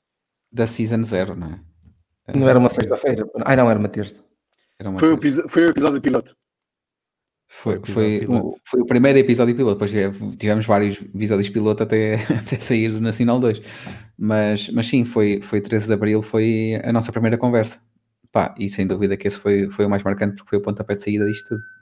Da Season 0, não é? Não era uma sexta-feira? Ah, não, era uma terça. Era uma foi, terça. O, foi o episódio piloto. Foi, foi, o, foi o primeiro episódio piloto, depois tivemos vários episódios piloto até, até sair do Nacional 2. Mas, mas sim, foi, foi 13 de Abril, foi a nossa primeira conversa. Pá, e sem dúvida que esse foi, foi o mais marcante porque foi o pontapé de saída disto tudo.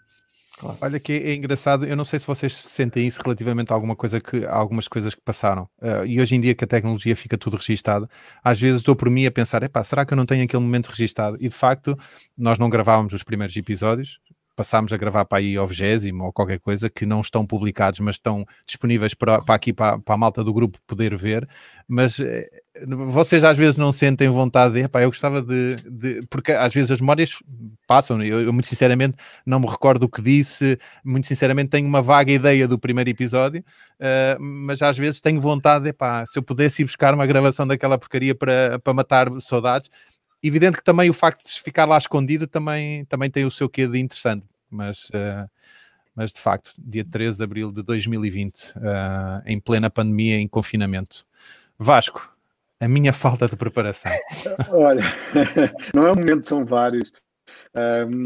Claro. Olha que é engraçado, eu não sei se vocês sentem isso relativamente a alguma coisa que, a algumas coisas que passaram. Uh, e hoje em dia que a tecnologia fica tudo registado, às vezes estou por mim a pensar, epá, será que eu não tenho aquele momento registado? E de facto, nós não gravávamos os primeiros episódios, passámos a gravar para aí ao vigésimo ou qualquer coisa, que não estão publicados, mas estão disponíveis para, para aqui, para, para, a malta do grupo poder ver, mas eh, vocês às vezes não sentem vontade de, epá, eu gostava de, de, porque às vezes as memórias passam, eu, eu, muito sinceramente não me recordo o que disse, muito sinceramente tenho uma vaga ideia do primeiro episódio, uh, mas às vezes tenho vontade, epá, se eu pudesse ir buscar uma gravação daquela porcaria para, para matar saudades, Evidente que também o facto de ficar lá escondido também, também tem o seu quê de interessante, mas, uh, mas de facto, dia 13 de abril de 2020, uh, eh, em plena pandemia, em confinamento. Vasco, a minha falta de preparação. Olha, não é um momento, são vários. Um,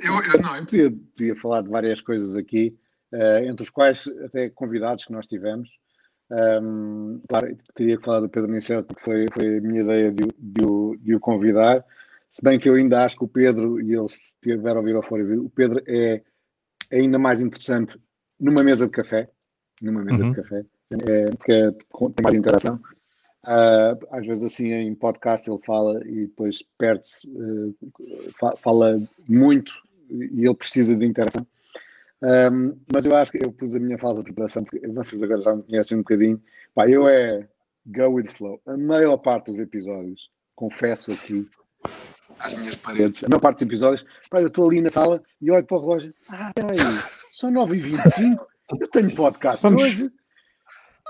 eu, eu, não, eu podia, podia falar de várias coisas aqui, uh, entre os quais até convidados que nós tivemos. Um, claro, teria que falar do Pedro Niceto, porque foi, foi a minha ideia de, de, o, de o convidar. Se bem que eu ainda acho que o Pedro, e ele se tiver a ouvir ao fora, o Pedro é, é ainda mais interessante numa mesa de café. Numa mesa uhum. de café. É, porque é, tem mais interação. Uh, às vezes assim em podcast ele fala e depois perde-se, uh, fala muito e ele precisa de interação. Um, mas eu acho que eu pus a minha falta de preparação, porque vocês agora já me conhecem um bocadinho. Pá, eu é go with flow. A maior parte dos episódios, confesso aqui, às minhas paredes, a maior parte dos episódios, pá, eu estou ali na sala e olho para o relógio. Ah, peraí, são 9h25, eu tenho podcast vamos, hoje.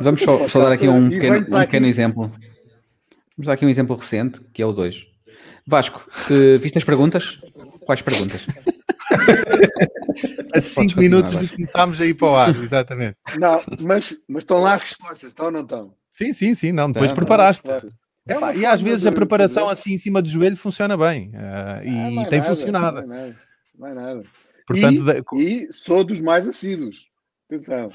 Vamos só, só dar aqui um pequeno, um pequeno exemplo. Vamos dar aqui um exemplo recente, que é o 2. Vasco, viste as perguntas? Quais perguntas? a 5 minutos de começámos a ir para o ar, exatamente. Não, mas, mas estão lá as respostas, estão ou não estão? Sim, sim, sim, não, depois não, preparaste. Não, é, e às vezes a preparação assim em cima do joelho funciona bem uh, e ah, tem nada, funcionado. Não é nada. Não é nada. Portanto, e, e sou dos mais assíduos. Atenção.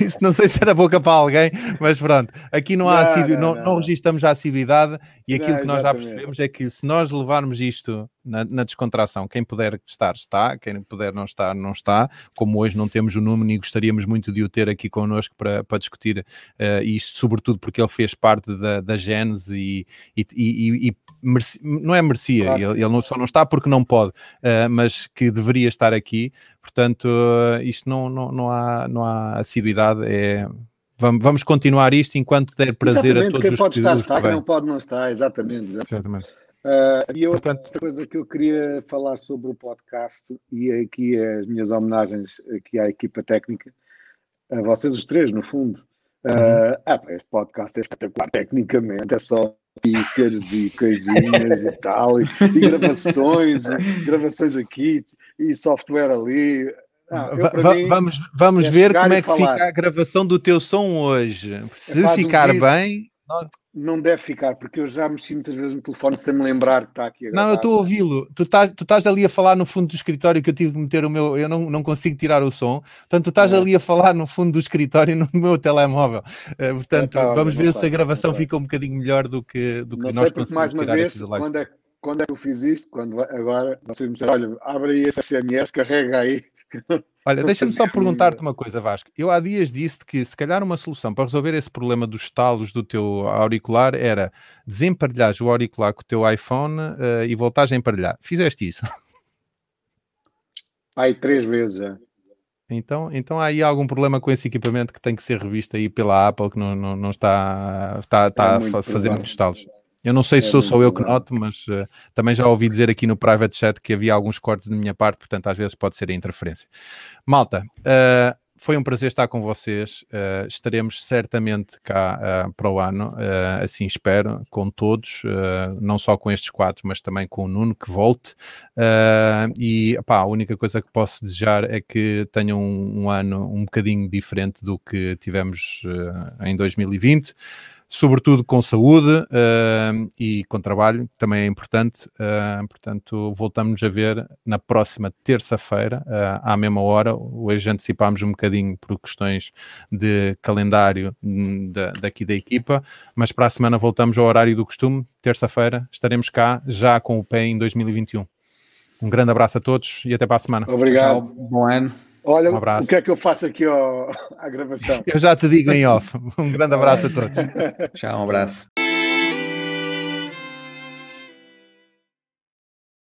Isso não sei se era boca para alguém, mas pronto, aqui não há não, não, não, não, registramos a assiduidade e aquilo que nós já percebemos é que se nós levarmos isto na, na, descontração, quem puder estar, está, quem puder não estar, não está. Como hoje não temos o número e gostaríamos muito de o ter aqui connosco para, para discutir uh, isto, sobretudo porque ele fez parte da, da Gênese e, e, e, e não é merecia, claro ele, ele não, só não está porque não pode, uh, mas que deveria estar aqui. Portanto, uh, isto não, não, não, há, não há assiduidade, é vamos, vamos continuar isto enquanto der prazer exatamente, a todos quem os pode estar, está, quem não pode não está, exatamente. exatamente. exatamente. Uh, e outra Portanto, coisa que eu queria falar sobre o podcast, e aqui é as minas homenagens aqui à equipa técnica, a vocês os três, no fundo. Uh, ah, este podcast é espetacular tecnicamente, é só stickers e coisinhas e tal, e, e gravações, e gravações aqui, e software ali. Ah, eu, mim, vamos vamos é ver como é que falar. fica a gravação do teu som hoje. Se é ficar bem, não deve ficar, porque eu já mexi muitas vezes no telefone sem me lembrar que está aqui. Não, eu estou a ouvi-lo. Tu estás, tu estás ali a falar no fundo do escritório que eu tive que meter o meu. Eu não, não consigo tirar o som. Portanto, tu estás é. ali a falar no fundo do escritório no meu telemóvel. Uh, portanto, é, tá, vamos ver se a gravação fica um bocadinho melhor do que, do que não nós sei, conseguimos mais uma vez, quando é, quando é que eu fiz isto? Quando agora vocês me disseram, olha, abre aí esse SMS, carrega aí. Olha, deixa-me só perguntar-te uma coisa, Vasco. Eu há dias disse que se calhar uma solução para resolver esse problema dos talos do teu auricular era desemparelhar o auricular com o teu iPhone uh, e voltares a emparelhar. Fizeste isso? Aí três vezes já. Então, então há aí algum problema com esse equipamento que tem que ser revisto aí pela Apple que não, não, não está, está, está é a fazer muitos talos. Eu não sei se é sou só eu que noto, mas uh, também já ouvi dizer aqui no private chat que havia alguns cortes da minha parte, portanto às vezes pode ser a interferência. Malta, uh, foi um prazer estar com vocês. Uh, estaremos certamente cá uh, para o ano, uh, assim espero, com todos, não só com estes quatro, mas também com o Nuno que volte. e pá, a única coisa que posso desejar é que tenham um, um ano um bocadinho diferente do que tivemos em 2020 sobretudo com saúde uh, e com trabalho, também é importante. Uh, portanto, voltamos a ver na próxima terça-feira, uh, à mesma hora. Hoje antecipámos um bocadinho por questões de calendário hum, da, daqui da equipa, mas para a semana voltamos ao horário do costume. Terça-feira estaremos cá já com o pé em 2021. Um grande abraço a todos e até para a semana. Obrigado. Tchau, bom ano. Olha, um o que é que eu faço aqui ao, à gravação? Eu já te digo em off. Um grande abraço a todos. Tchau, um abraço.